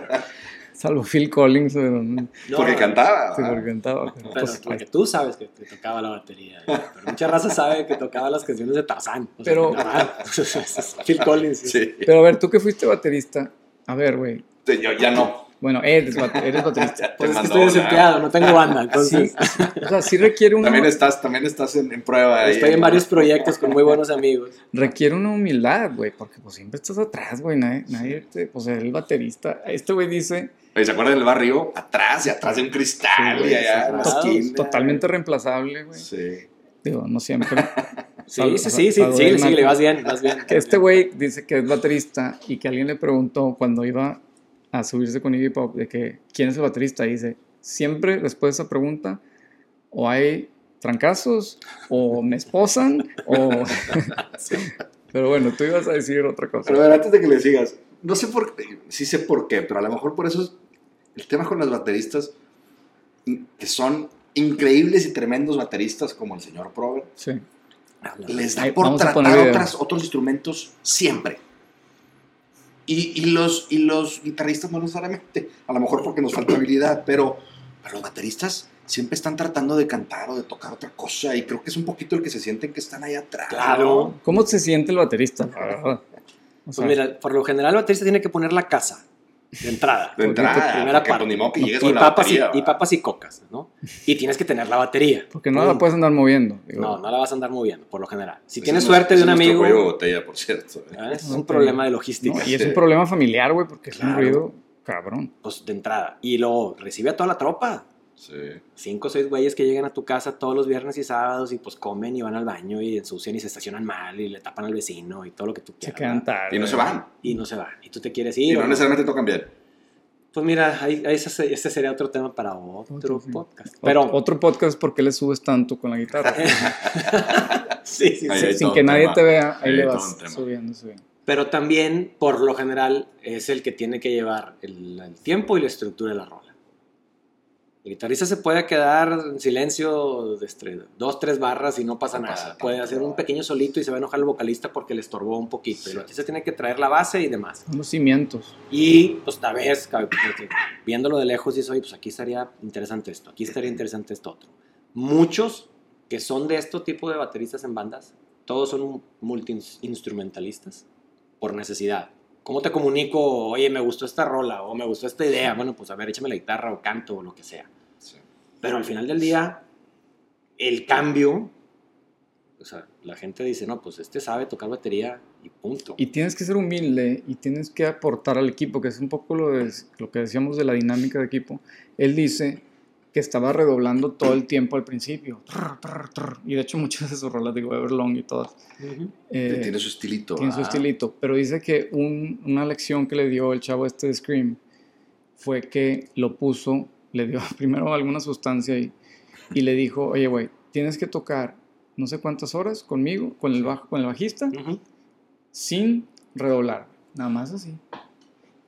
Salvo Phil Collins, pero no- Porque cantaba, sí, porque cantaba. pero, Pero pues, porque tú sabes que, que tocaba la batería. Pero mucha raza sabe que tocaba las canciones de Tarzán. O sea, Pero- Phil Collins. Sí. pero a ver, tú que fuiste baterista, a ver, güey. Sí, Yo ya no. Bueno, eres, eres baterista. Pues es que estoy desempleado, no tengo banda. Sí, Entonces, o sea, sí requiere una, También estás, también estás en, en prueba. ahí, estoy en ¿no? varios proyectos con muy buenos amigos. requiere una humildad, güey, porque pues siempre estás atrás, güey, nadie, nadie te- pues el baterista, este güey dice, Oye, ¿Se acuerdan del barrio? Atrás y atrás de un cristal Sí, y allá en la esquina. totalmente reemplazable, güey. Sí. Digo, no siempre. Sí, Sal- sí, sí, sí, el síguele, Marco. vas bien, vas bien. Que este güey dice que es baterista y que alguien le preguntó cuando iba a subirse con Iggy Pop de que quién es el baterista y dice, siempre después de esa pregunta o hay trancazos, o me esposan, o... Pero bueno, tú ibas a decir otra cosa. Pero a ver, antes de que le sigas, no sé por qué, sí sé por qué, pero a lo mejor por eso es el tema con los bateristas, que son increíbles y tremendos bateristas como el señor Prover, Sí. les da Ahí, por tratar otras, otros instrumentos siempre. Y, y los, y los guitarristas no necesariamente, a lo mejor porque nos falta habilidad, pero, pero los bateristas siempre están tratando de cantar o de tocar otra cosa y creo que es un poquito el que se sienten que están ahí atrás. Claro. ¿Cómo se siente el baterista? Pues mira, por lo general el baterista tiene que poner la casa de entrada. De entrada, primera parte. pues, ni modo que llegues y, con la papas batería, y, y papas y cocas, ¿no? Y tienes que tener la batería. porque no la puedes andar moviendo. digo. No, no la vas a andar moviendo, por lo general. Si Ese tienes es suerte de un amigo, cuello de botella, por cierto. ¿eh? es un problema de logística. No, y es un problema familiar, güey, porque es un Claro. ruido cabrón. Pues de entrada. Y luego recibe a toda la tropa. Sí. Cinco o seis güeyes que llegan a tu casa todos los viernes y sábados y pues comen y van al baño y ensucian y se estacionan mal y le tapan al vecino y todo lo que tú Se quieras. quedan ¿verdad? tarde. Y no se van. Y no se van. Y tú te quieres Y ir. no ¿o no? necesariamente tocan bien. Pues mira, ahí, ahí ese, ese sería otro tema para otro Otro, podcast. Pero Otro podcast, ¿por qué le subes tanto con la guitarra? sí, sí, sí. Sin que nadie tema. te vea, ahí Ahí le vas subiendo, subiendo. Pero también, por lo general, es el que tiene que llevar el, el tiempo y la estructura de la rola. El guitarrista se puede quedar en silencio de estre- dos, tres barras y no pasa No nada. pasa puede hacer un pequeño solito y se va a enojar el vocalista porque le estorbó un poquito. Y el artista tiene que traer la base y demás. Son los cimientos. Y pues tal vez, viéndolo de lejos, dices, oye, pues aquí estaría interesante esto, aquí estaría interesante esto otro. Muchos que son de este tipo de bateristas en bandas, todos son multi-instrumentalistas por necesidad. ¿Cómo te comunico? Oye, me gustó esta rola o me gustó esta idea. Bueno, pues a ver, échame la guitarra o canto o lo que sea. Sí. Pero al final del día, el cambio, o sea, la gente dice, no, pues este sabe tocar batería y punto. Y tienes que ser humilde y tienes que aportar al equipo, que es un poco lo, de- lo que decíamos de la dinámica de equipo. Él dice que estaba redoblando todo el tiempo al principio. Y de hecho muchas de sus rolas, digo, Everlong y todas. Ujú. eh, Tiene su estilito. tiene su ¿ah? estilito. Pero dice que un- una lección que le dio el chavo este de Scream fue que lo puso, le dio primero alguna sustancia y, y le dijo, oye, güey, tienes que tocar no sé cuántas horas conmigo, con el, bajo, con el bajista, Ujú. sin redoblar, nada más así.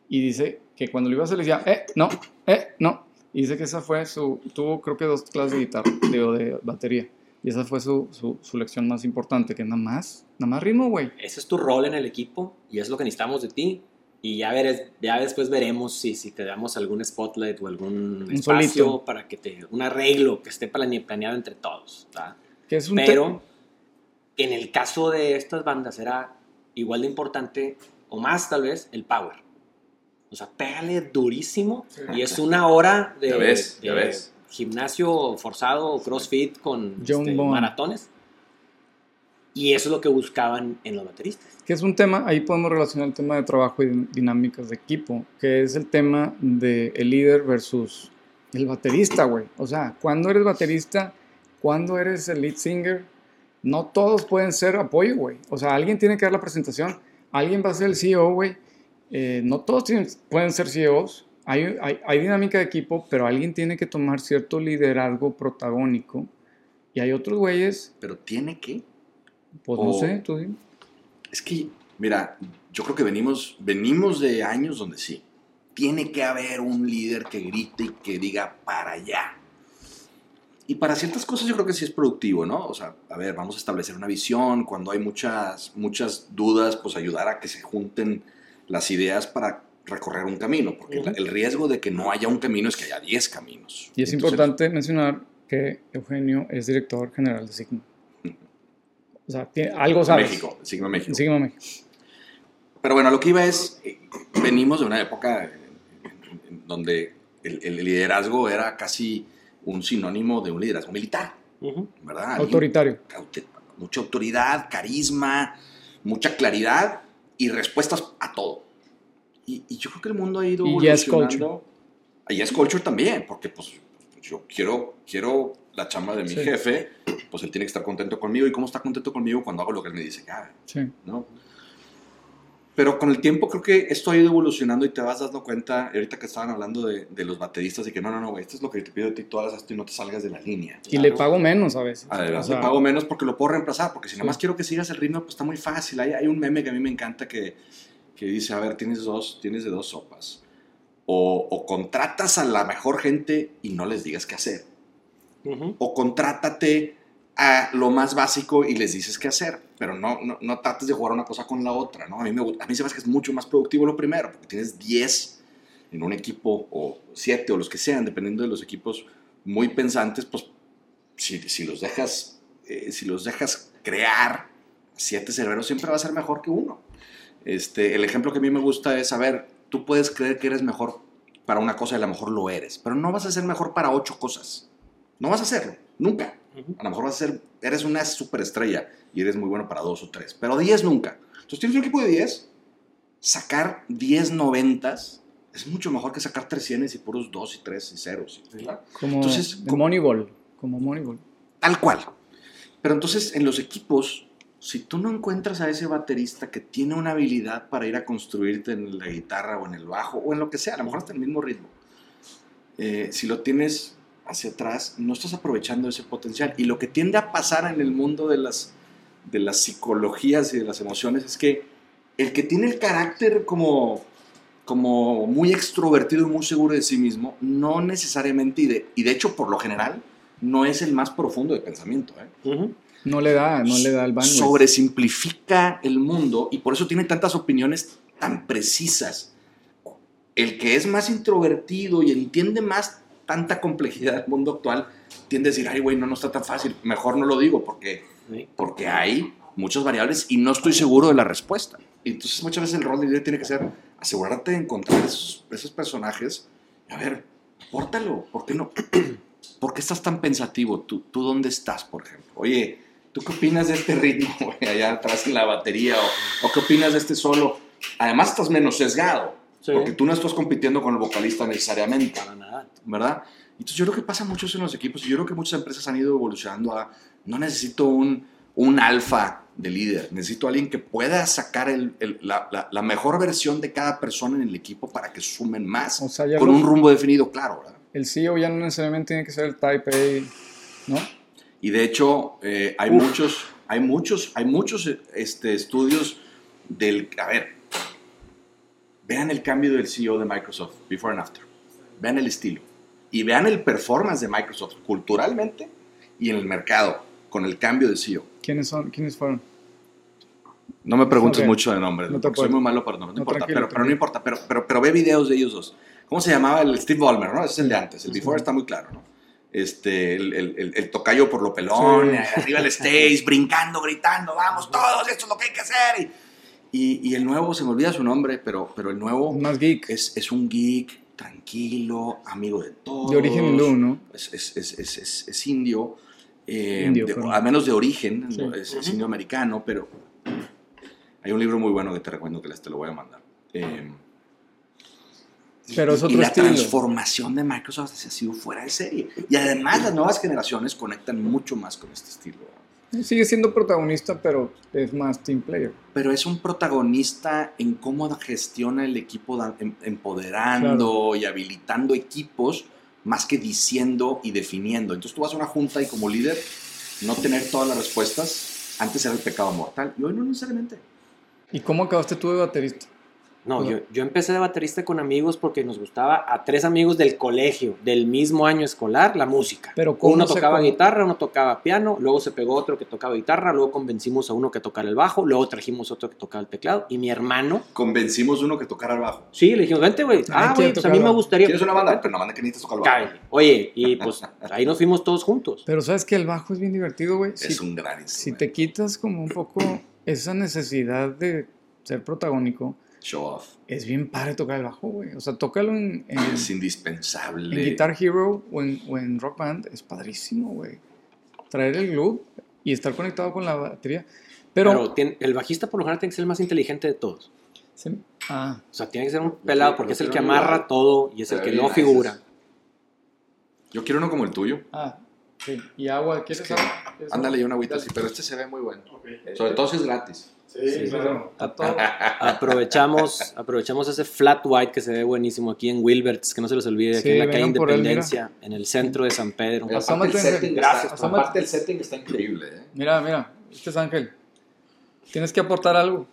Y dice que cuando lo iba a hacer le decía, eh, no, eh, no. Y dice que esa fue su, tuvo creo que dos clases de guitarra, digo, de batería. Y esa fue su, su, su lección más importante, que nada más, nada más ritmo, güey. ese es tu rol en el equipo y es lo que necesitamos de ti. Y ya, veres, ya después veremos si, si te damos algún spotlight o algún espacio solito. para que te... Un arreglo que esté plane- planeado entre todos. ¿verdad? Que es un Pero en el caso de estas bandas era igual de importante, o más tal vez, el power. O sea, pégale durísimo y es una hora de, Ya ves, ya de ves. gimnasio forzado o crossfit con este, maratones. Y eso es lo que buscaban en los bateristas. que es un tema, ahí podemos relacionar el tema de trabajo y din- dinámicas de equipo, que es el tema de el líder versus el baterista, güey. O sea, cuando eres baterista, cuando eres el lead singer, no todos pueden ser apoyo, güey. O sea, alguien tiene que dar la presentación, alguien va a ser el CEO, güey. Eh, no todos tienen- pueden ser CEOs. Hay, hay, hay dinámica de equipo, pero alguien tiene que tomar cierto liderazgo protagónico. Y hay otros güeyes, Pero tiene que. pues no sé, tú dime. Es que, mira, yo creo que venimos, venimos de años donde sí. Tiene que haber un líder que grite y que diga para allá. Y para ciertas cosas yo creo que sí es productivo, ¿no? O sea, a ver, vamos a establecer una visión. Cuando hay muchas, muchas dudas, pues ayudar a que se junten las ideas para recorrer un camino. Porque el riesgo de que no haya un camino es que haya 10 caminos. Y es Entonces, importante mencionar que Eugenio es director general de Sigma. O sea, tiene- algo sabes. México, Sigma México. Sigma México. Pero bueno, lo que iba es, eh, venimos de una época donde el, el liderazgo era casi un sinónimo de un liderazgo militar. ¿verdad? Autoritario. mucha autoridad, carisma, mucha claridad y respuestas a todo. Y, y yo creo que el mundo ha ido Y yes evolucionando. Y es culture también, porque pues yo quiero, quiero la chamba de mi Sí. jefe, pues él tiene que estar contento conmigo. ¿Y cómo está contento conmigo cuando hago lo que él me dice haga? Sí. ¿no? Pero con el tiempo creo que esto ha ido evolucionando y te vas dando cuenta, ahorita que estaban hablando de, de los bateristas y que no, no, no, güey, esto es lo que te pido de ti, tú hagas esto y no te salgas de la línea. Y le pago menos a veces. Además, O sea, le pago menos porque lo puedo reemplazar, porque si nada más Sí. quiero que sigas el ritmo, pues está muy fácil. Hay, hay un meme que a mí me encanta que, que dice, a ver, tienes dos, tienes de dos sopas. O, o contratas a la mejor gente y no les digas qué hacer. O contrátate a lo más básico y les dices qué hacer. Pero no, no, no trates de jugar una cosa con la otra, ¿no? A mí, me, a mí se me hace que es mucho más productivo lo primero, porque tienes 10 en un equipo, o 7, o los que sean, dependiendo de los equipos muy pensantes, pues si, si los dejas, eh, si los dejas crear, siete cerebros siempre va a ser mejor que uno. Este, el ejemplo que a mí me gusta es, a ver, tú puedes creer que eres mejor para una cosa y a lo mejor lo eres, pero no vas a ser mejor para ocho cosas. No vas a hacerlo, nunca. A lo mejor vas a ser, eres una superestrella y eres muy bueno para dos o tres, pero 10 nunca. Entonces tienes un equipo de 10, sacar 10 noventas es mucho mejor que sacar 300 y puros 2 y 3 y 0. Como Entonces, como- Moneyball. Como Moneyball. Tal cual. Pero entonces en los equipos, si tú no encuentras a ese baterista que tiene una habilidad para ir a construirte en la guitarra o en el bajo o en lo que sea, a lo mejor hasta el mismo ritmo, eh, si lo tienes hacia atrás, no estás aprovechando ese potencial. Y lo que tiende a pasar en el mundo de las, de las psicologías y de las emociones es que el que tiene el carácter como, como muy extrovertido y muy seguro de sí mismo, no necesariamente, y de, y de hecho por lo general, no es el más profundo de pensamiento. ¿eh? No le da, no le da el bandwidth. Sobresimplifica el mundo y por eso tiene tantas opiniones tan precisas. El que es más introvertido y entiende más tanta complejidad del mundo actual, tiende a decir, ay, güey, no, no está tan fácil, mejor no lo digo porque, Sí. porque hay muchas variables y no estoy seguro de la respuesta. Y entonces muchas veces el rol de líder tiene que ser asegurarte de encontrar esos, esos personajes. A ver, apórtalo, ¿por qué no? ¿Por qué estás tan pensativo? ¿Tú, ¿Tú dónde estás, por ejemplo? Oye, ¿tú qué opinas de este ritmo güey, allá atrás en la batería? O, o qué opinas de este solo? Además estás menos sesgado, Sí. porque tú no estás compitiendo con el vocalista necesariamente. Para nada. ¿verdad? Entonces yo creo que pasa mucho eso en los equipos y yo creo que muchas empresas han ido evolucionando a, no necesito un, un alfa de líder, necesito alguien que pueda sacar el- el- la, la- la mejor versión de cada persona en el equipo para que sumen más, O sea, ya con lo- un rumbo definido claro, ¿verdad? El CEO ya no necesariamente tiene que ser el Type A, ¿no? Y de hecho eh, hay muchos, hay muchos, hay muchos este, estudios del, a ver, vean el cambio del CEO de Microsoft, before and after, vean el estilo y vean el performance de Microsoft culturalmente y en el mercado con el cambio de CEO. ¿Quiénes son? ¿Quiénes fueron? No me preguntes mucho de nombres, No soy muy malo para nombres, no, No, importa, pero, pero no importa, pero, pero, pero ve videos de ellos dos. ¿Cómo se llamaba el Steve Ballmer, no? Ese es el de antes, el Sí. before está muy claro, ¿no? Este, el, el, el- el tocayo por lo pelón, Sí. arriba el stage, brincando, gritando, vamos todos, esto es lo que hay que hacer. Y, y, y el nuevo, se me olvida su nombre, pero, pero el nuevo Más geek. es, es un geek, tranquilo, amigo de todos. de origen hindú, ¿no? Es, es, es, es, es- es indio, eh, Indio, de- claro. al menos de origen, Sí. ¿no? es, es indio americano, pero hay un libro muy bueno que te recomiendo que les te lo voy a mandar. Eh, y- Pero es otro y la estilo. transformación de Microsoft ha sido fuera de serie. Y además las nuevas generaciones conectan mucho más con este estilo. Sigue siendo protagonista, pero es más team player. Pero es un protagonista en cómo gestiona el equipo, em- empoderando y habilitando equipos, más que diciendo y definiendo. Entonces tú vas a una junta y como líder, no tener todas las respuestas, antes era el pecado mortal, y hoy no necesariamente. ¿Y cómo acabaste tú de baterista? No, Ajá. yo, yo empecé de baterista con amigos porque nos gustaba a tres amigos del colegio, del mismo año escolar, la música. Pero ¿cómo uno tocaba con- guitarra, uno tocaba piano, luego se pegó otro que tocaba guitarra, luego convencimos a uno que tocara el bajo, luego trajimos otro que tocaba el teclado y mi hermano, Convencimos uno que tocara el bajo. sí, le dijimos, vente güey, ah, güey, pues a mí me gustaría. ¿Quieres una banda? Pero no manda que necesitas tocar el bajo. Cabe. Oye, y pues ahí nos fuimos todos juntos. Pero sabes que el bajo es bien divertido, güey. Es Si, un gran si instrumento. te quitas como un poco esa necesidad de ser protagónico, Show off. es bien padre tocar el bajo, güey. O sea, tócalo en, en, Es indispensable. en Guitar Hero o en, o en Rock Band. Es padrísimo, güey. Traer el glue y estar conectado con la batería. Pero... Pero, tiene- el bajista por lo general tiene que ser el más inteligente de todos. se- ah, O sea, tiene que ser un pelado porque es el que amarra todo y es el que no figura. Yo quiero uno como el tuyo. ah, sí. ¿Y agua? ¿Quieres Es que- agua? Ándale, y una agüita así, pero este se ve muy bueno. Sobre todo si es gratis. Sí, Sí, claro. Está todo. Aprovechamos, aprovechamos ese flat white que se ve buenísimo aquí en Wilberts, que no se les olvide, aquí Sí, en la calle por él. Independencia, en el centro de San Pedro. Aparte Asómate, el setting, Gracias, está, aparte el setting está increíble. ¿eh? Mira, mira, este es Ángel. Tienes que aportar algo.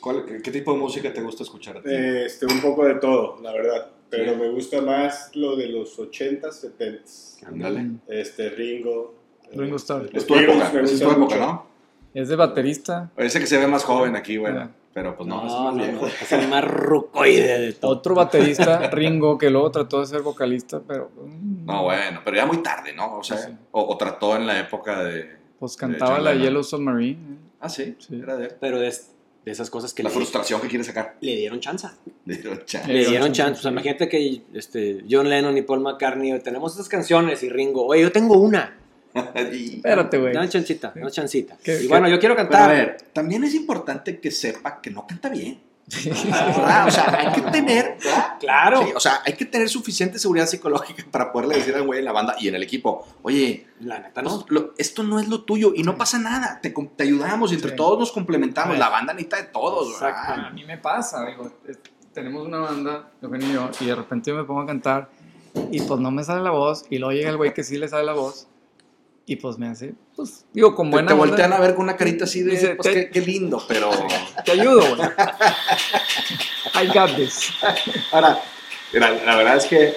¿Cuál- qué, qué tipo de música te gusta escuchar a ti? Este, un poco de todo, la verdad. Pero me gusta más lo de los 80s, 70s. Ándale. Este, Ringo. Ringo Starr. los Es tu época, me es tu época, mucho. ¿no? Es de baterista. Ese que se ve más joven aquí, bueno. Ah. Pero pues no, No, es no, más no, viejo. es el más rucoide de todo. Otro baterista, Ringo, que luego trató de ser vocalista, pero. mm, No, bueno, pero ya muy tarde, ¿no? O sea, Sí. o, o trató en la época de... Pues cantaba la. Yellow Submarine. Ah, sí, Sí. era de él. Pero de, de esas cosas que La le, frustración que quiere sacar. le dieron chance. Digo, cha. Le Le dieron dieron chance, chance. O sea, imagínate que este, John Lennon y Paul McCartney tenemos estas canciones y Ringo, oye, yo tengo una. Espérate, güey. Dame chancita, dame chancita. ¿Qué- y qué- bueno, yo quiero Pero a cantar. ver, también es importante que sepa que no canta bien. ¿verdad? O sea, hay que tener, ¿verdad? Claro. Sí, o sea, hay que tener suficiente seguridad psicológica para poderle decir al güey en la banda y en el equipo, oye, La neta pues, no. lo- esto no es lo tuyo y no pasa nada, te, te ayudamos y entre Sí. todos nos complementamos, la banda necesita de todos, ¿verdad? Exacto. A mí me pasa, digo, tenemos una banda, Eugenio y yo, y de repente yo me pongo a cantar y pues no me sale la voz y luego llega el güey que sí le sale la voz y pues me hace, pues digo, con Te, buena te onda, voltean a ver con una carita así de, Dice, pues te- qué, qué lindo, pero... te ayudo, güey. I got this. Ahora, mira, la verdad es que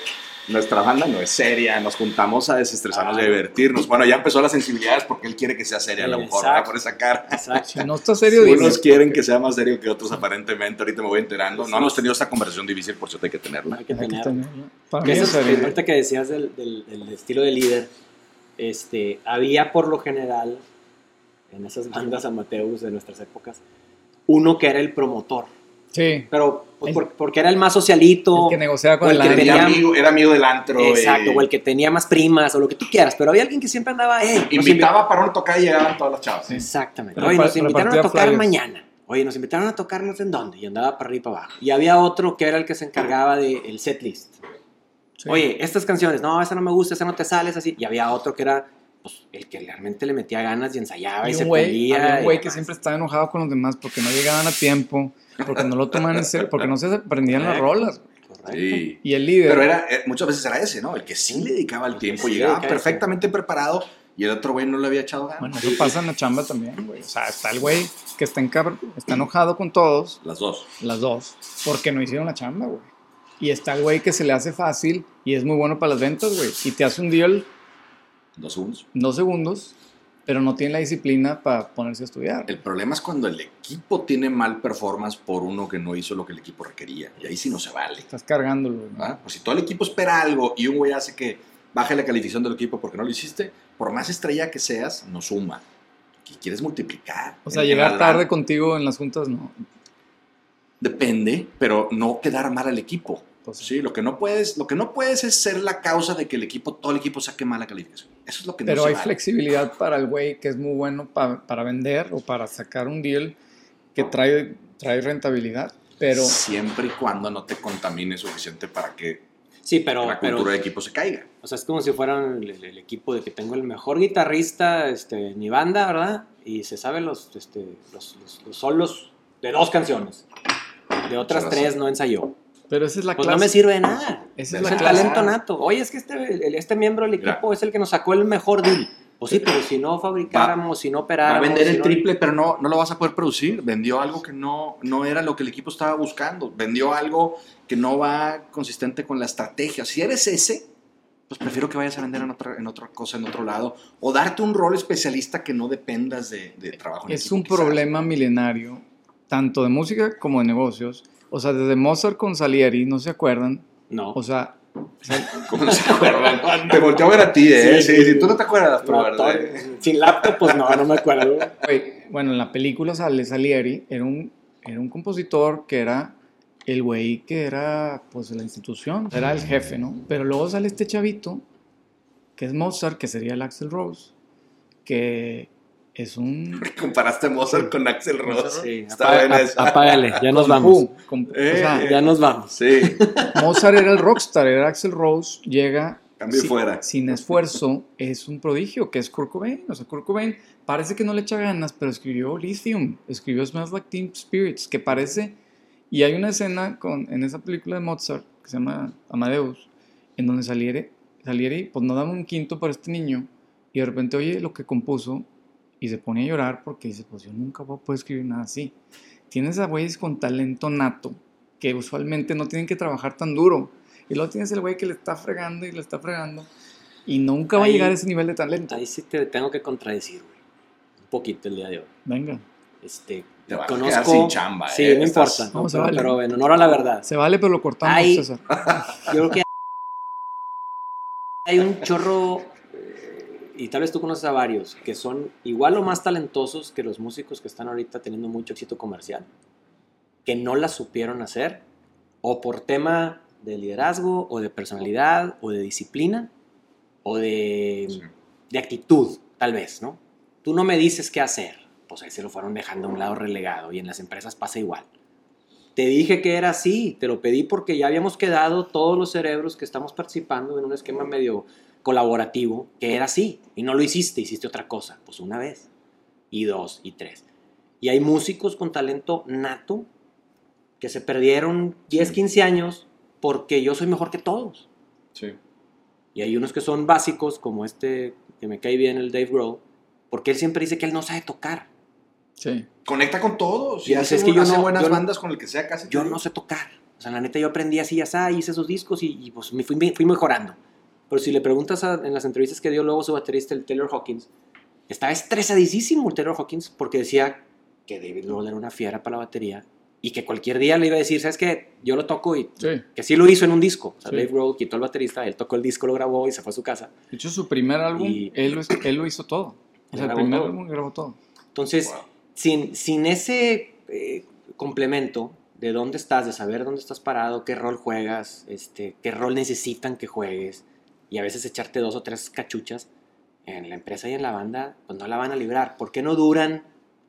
nuestra banda no es seria, nos juntamos a desestresarnos y a divertirnos. Bueno, ya empezó las sensibilidades porque él quiere que sea seria, a lo mejor, ¿verdad? Exacto. por esa cara. Exacto. Si no está serio, Unos dices, quieren que sea más serio que otros aparentemente, ahorita me voy enterando. No hemos tenido esta conversación difícil, por cierto hay que tenerla. Hay que hay que tener. tenerlo. Para Que mí eso es es- serio. ahorita que decías del, del- del estilo de líder, este, había por lo general en esas bandas amateurs de nuestras épocas uno que era el promotor, Sí, pero pues, El- por- porque era el más socialito, el que negociaba con el el que tenía- amigo, era amigo del antro. exacto, y o el que tenía más primas o lo que tú quieras, pero había alguien que siempre andaba, nos Invitaba para una tocada y llegaban todas las chavas. Sí. Exactamente. Oye, nos invitaron a tocar flyers. mañana. Oye, nos invitaron a tocar no sé en dónde. Y andaba para arriba y para abajo. Y había otro que era el que se encargaba del setlist. Sí. Oye, estas canciones, no, esa no me gusta, esa no te sales, así. Y había otro que era pues, el que realmente le metía ganas y ensayaba y, Y se güey, pulía. había un güey que demás. siempre estaba enojado con los demás porque no llegaban a tiempo, porque no lo tomaban en serio, porque no se aprendían las rolas. Correcto. Sí. Y el líder, Pero era, eh, muchas veces era ese, ¿no? El que sí le dedicaba el tiempo, sí llegaba perfectamente preparado y el otro güey no le había echado ganas. bueno, eso pasa en la chamba también, güey. O sea, está el güey que está, encabr- está enojado con todos, Las dos. las dos, porque no hicieron la chamba, güey. Y está el güey que se le hace fácil y es muy bueno para las ventas, güey. Y te hace un deal Dos segundos. dos segundos, pero no tiene la disciplina para ponerse a estudiar. El problema es cuando el equipo tiene mal performance por uno que no hizo lo que el equipo requería. Y ahí sí no se vale. Estás cargándolo. ¿verdad? Pues si todo el equipo espera algo y un güey hace que baje la calificación del equipo porque no lo hiciste, por más estrella que seas, no suma. Que quieres multiplicar. O sea, llegar tarde contigo en las juntas, no. Depende, pero no quedar mal al equipo. Pues, Sí, lo que no puedes, lo que no puedes es ser la causa de que el equipo, todo el equipo saque mala calificación. Eso es lo que no Pero se hay vale. flexibilidad para el güey que es muy bueno pa- para vender o para sacar un deal que trae, trae rentabilidad. Pero siempre y cuando no te contamine suficiente para que Sí, pero, la pero cultura de equipo se caiga. o sea, es como si fueran el, equipo de que tengo el mejor guitarrista este, en mi banda, ¿verdad? Y se saben los, este, los, los- los solos de dos canciones. De otras tres razón. no ensayó. Pero esa es la Pues clase. no me sirve de nada. Esa Es es el la clase. talento nato. Oye, es que este, este miembro del Mira. equipo es el que nos sacó el mejor deal. Pues sí, pero si no fabricáramos, si no Va a operáramos. vender si el no- triple, pero no, no lo vas a poder producir. Vendió algo que no, no era lo que el equipo estaba buscando. Vendió algo que no va consistente con la estrategia. Si eres ese, pues prefiero que vayas a vender en otra, en otra cosa, en otro lado. O darte un rol especialista que no dependas de, de trabajo en Es equipo, un quizás. problema milenario, tanto de música como de negocios. O sea, desde Mozart con Salieri, ¿no se acuerdan? No. O sea, ¿Cómo no se acuerdan? Te volteó a ver a ti, ¿eh? Sí, Sí, tú no te acuerdas, pero No, ¿verdad? sin laptop, pues no, no me acuerdo. bueno, en la película sale Salieri, era un, era un compositor que era el güey que era, pues, la institución, era el jefe, ¿no? Pero luego sale este chavito, que es Mozart, que sería el Axel Rose, que es un... Comparaste Mozart con Axel Rose. Sí, Está apaga- buena ap- esa. apágale, ya nos vamos. Con- o Eh, sea, Ya nos vamos. Sí. Mozart era el rockstar, era Axel Rose, llega Cambio si- fuera. sin esfuerzo es un prodigio, que es Kurt Cobain. O sea, Kurt Cobain parece que no le echa ganas, pero escribió Lithium, escribió Smells Like Teen Spirits, que parece... Y hay una escena con, en esa película de Mozart, que se llama Amadeus, en donde Salieri, Salieri pues no daba un quinto para este niño, y de repente oye lo que compuso, y se pone a llorar porque dice, pues yo nunca voy a poder escribir nada así. Tienes a güeyes con talento nato, que usualmente no tienen que trabajar tan duro. Y luego tienes el güey que le está fregando y le está fregando. Y nunca va a Ahí- llegar a ese nivel de talento. Ahí sí te tengo que contradecir, güey. Un poquito el día de hoy. Venga. Este, Te vas a conozco... quedar sin chamba, Sí, eh, no estás- importa. No, ¿no? se pero, vale. pero en honor a la verdad. Se vale, pero lo cortamos, Ay. César. Yo creo que hay un chorro, y tal vez tú conoces a varios, que son igual o más talentosos que los músicos que están ahorita teniendo mucho éxito comercial, que no la supieron hacer, o por tema de liderazgo, o de personalidad, o de disciplina, o de, de actitud, tal vez, ¿no? Tú no me dices qué hacer, pues ahí se lo fueron dejando a un lado relegado, y en las empresas pasa igual. Te dije que era así, te lo pedí porque ya habíamos quedado todos los cerebros que estamos participando en un esquema medio colaborativo, que era así, y no lo hiciste, hiciste otra cosa, pues una vez, y dos, y tres. Y hay músicos con talento nato que se perdieron 10, 15 años porque yo soy mejor que todos. Sí. Y hay unos que son básicos, como este que me cae bien, el Dave Grohl, porque él siempre dice que él no sabe tocar. Sí. Conecta con todos. Y Sí, hace, es que yo hace no- buenas yo no- bandas con el que sea casi. yo no sé tocar. O sea, la neta, yo aprendí así, así, hice esos discos y, y, pues me fui, fui mejorando. Pero si le preguntas a- en las entrevistas que dio luego su baterista, el Taylor Hawkins, estaba estresadísimo el Taylor Hawkins porque decía que David Grohl era una fiera para la batería y que cualquier día le iba a decir, ¿sabes qué? Yo lo toco y Sí. que sí lo hizo en un disco. O sea, Sí. Dave Grohl quitó el baterista, él tocó el disco, lo grabó y se fue a su casa. De hecho, su primer álbum, Y- él, lo, él lo hizo todo. O sea, el Grabó primer todo. álbum grabó todo. Entonces, Wow. sin, sin ese eh, complemento de dónde estás, de saber dónde estás parado, qué rol juegas, este, qué rol necesitan que juegues, y a veces echarte dos o tres cachuchas en la empresa y en la banda, pues no la van a librar. ¿Por qué no duran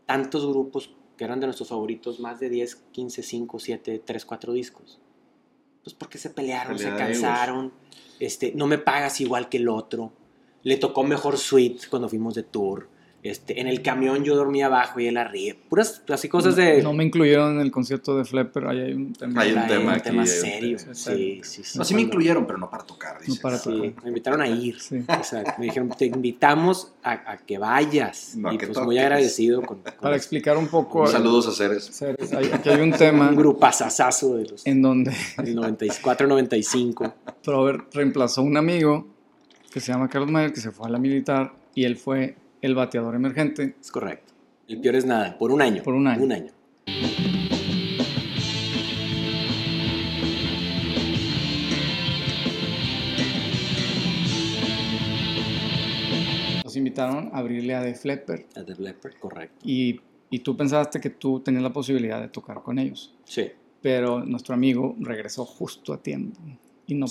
tantos grupos que eran de nuestros favoritos, más de 10, 15, 5, 7, 3, 4 discos? Pues porque se pelearon, se Pelea cansaron, este, no me pagas igual que el otro, le tocó mejor suite cuando fuimos de tour, este, en el camión yo dormía abajo y él arriba, puras así cosas de... No me incluyeron en el concierto de Flepper, ahí hay un tema. Hay un tema un aquí, tema hay un serio. tema. Sí, sí, sí. No, sí me incluyeron, pero no para tocar. dices. para Sí, tocar. me invitaron a ir. Sí. O sea, me dijeron, te invitamos a, a que vayas. No, y que pues toques. muy agradecido con, con Para explicar un poco. Saludos a Ceres. Ceres, hay- Aquí hay un tema un grupazazazo de los en donde del 94, 95. Robert reemplazó a un amigo que se llama Carlos Mayer, que se fue a la militar, y él fue el bateador emergente. Es correcto. El peor es nada, por un año. Por un año. Un año. Nos invitaron a abrirle a The Flepper, A The Leopard, correcto. y, y tú pensaste que tú tenías la posibilidad de tocar con ellos. Sí. Pero nuestro amigo regresó justo a tiempo. Y no.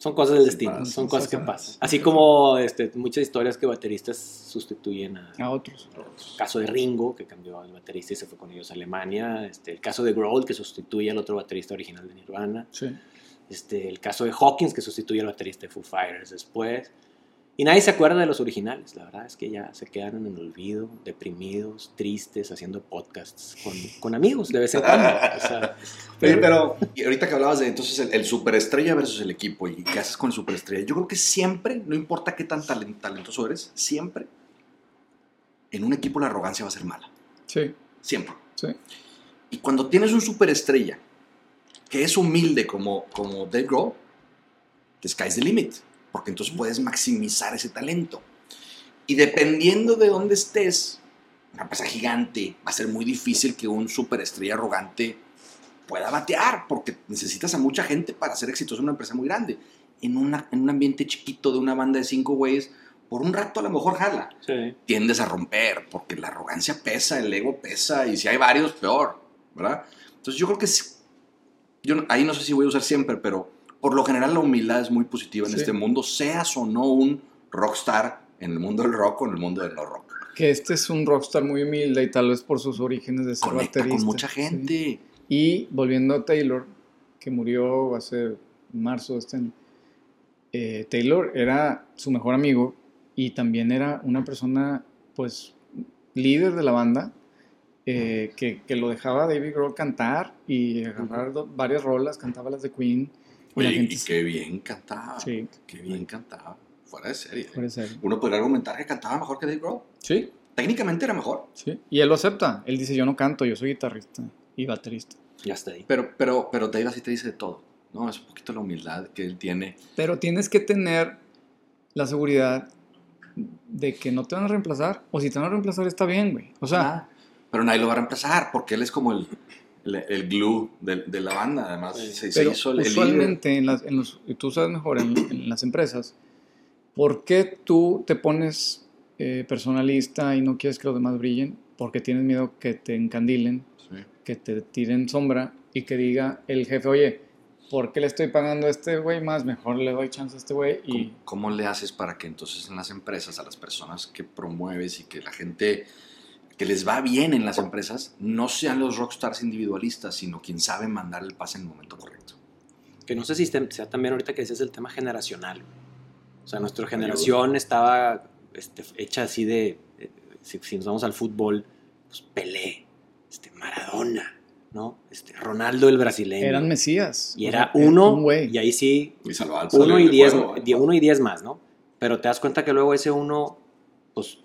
Son cosas del destino, pasa, son cosas que pasan. Así como este, muchas historias que bateristas sustituyen a, A otros. El caso de Ringo, que cambió al baterista y se fue con ellos a Alemania. Este, el caso de Grohl, que sustituye al otro baterista original de Nirvana. Sí. Este, el caso de Hawkins, que sustituye al baterista de Foo Fighters después. Y nadie se acuerda de los originales. La verdad es que ya se quedan en el olvido, deprimidos, tristes, haciendo podcasts con, con amigos de vez en cuando. O sea, Oye, pero y ahorita que hablabas de entonces el, el superestrella versus el equipo y qué haces con el superestrella, yo creo que siempre, no importa qué tan talen- talentoso eres, siempre en un equipo la arrogancia va a ser mala. Sí. Siempre. Sí. Y cuando tienes un superestrella que es humilde como, como Dave Grohl, the sky's the limit. Porque entonces puedes maximizar ese talento. Y dependiendo de dónde estés, una empresa gigante, va a ser muy difícil que un superestrella arrogante pueda batear, porque necesitas a mucha gente para ser exitoso en una empresa muy grande. En, una, en un ambiente chiquito de una banda de cinco güeyes, por un rato a lo mejor jala sí. tiendes a romper, porque la arrogancia pesa, el ego pesa, y si hay varios, peor, ¿verdad? Entonces yo creo que yo ahí no sé si voy a usar siempre, pero por lo general la humildad es muy positiva en Sí. este mundo, seas o no un rockstar en el mundo del rock o en el mundo del no rock. Que este es un rockstar muy humilde y tal vez por sus orígenes de ser Conecta baterista. con mucha sí. gente. Y volviendo a Taylor, que murió hace marzo de este año, eh, Taylor era su mejor amigo y también era una persona, pues, líder de la banda, eh, que, que lo dejaba David Grohl cantar y agarrar do- varias rolas, cantaba las de Queen. Oye, gente y qué bien cantaba. Sí. Qué bien cantaba. Fuera de serie. puede ser. Uno podría argumentar que cantaba mejor que Dave Grohl. Sí, Técnicamente era mejor. sí. Y él lo acepta. Él dice, yo no canto, yo soy guitarrista y baterista. Ya está ahí. Pero, pero, pero Dave así te dice de todo. ¿no? Es un poquito la humildad que él tiene. Pero tienes que tener la seguridad de que no te van a reemplazar. O si te van a reemplazar, está bien, güey. O sea, Ah, pero nadie lo va a reemplazar porque él es como el, el, el glue de, de la banda. Además, Sí. se, se hizo el, usualmente, en las, en los, y tú sabes mejor, en, en las empresas, ¿por qué tú te pones eh, personalista y no quieres que los demás brillen? Porque tienes miedo que te encandilen, Sí. que te tiren sombra y que diga el jefe, oye, ¿por qué le estoy pagando a este güey más? Mejor le doy chance a este güey y... ¿Cómo, cómo le haces para que entonces en las empresas, a las personas que promueves y que la gente que les va bien en las empresas, no sean los rockstars individualistas, sino quien sabe mandar el pase en el momento correcto? Que no sé si sea también ahorita que decías el tema generacional. O sea, nuestra generación estaba este, hecha así de, eh, si, si nos vamos al fútbol, pues Pelé, este, Maradona, ¿no? Este, Ronaldo el brasileño. Eran mesías. y era uno, un güey. y ahí sí, Y uno y, diez, juego, uno y diez más, ¿no? Pero te das cuenta que luego ese uno, pues,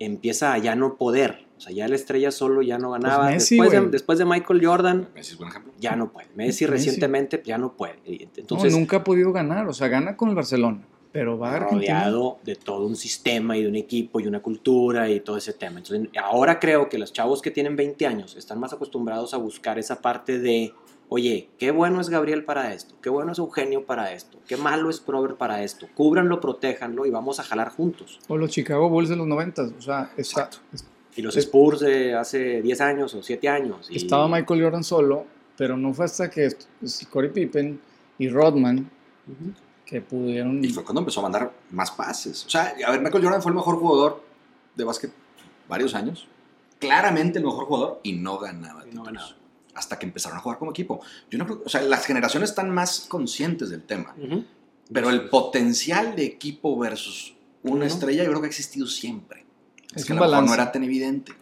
empieza a ya no poder. O sea, ya la estrella solo ya no ganaba. Pues Messi, después, de, güey. después de Michael Jordan, Messi es buen ejemplo. ya no puede. Messi, Messi. recientemente ya no puede. Y No, Entonces, nunca ha podido ganar. O sea, gana con el Barcelona. Pero va rodeado de todo un sistema y de un equipo y una cultura y todo ese tema. Entonces, ahora creo que los chavos que tienen 20 años están más acostumbrados a buscar esa parte de, oye, qué bueno es Gabriel para esto, qué bueno es Eugenio para esto, qué malo es Prover para esto. Cúbranlo, protéjanlo y vamos a jalar juntos. O los Chicago Bulls de los 90. O sea, está, Exacto. Y los Spurs de hace 10 años o 7 años. y- Estaba Michael Jordan solo, pero no fue hasta que est- Scottie Pippen y Rodman que pudieron. Y fue cuando empezó a mandar más pases. O sea, a ver, Michael Jordan fue el mejor jugador de básquet varios años. Claramente el mejor jugador y no ganaba Y no títulos. ganaba. Hasta que empezaron a jugar como equipo. Yo no creo, o sea, las generaciones están más conscientes del tema. Ujú. Pero el potencial de equipo versus una Ujú. estrella yo creo que ha existido siempre. Es, Es que un a lo mejor no balance. era tan evidente.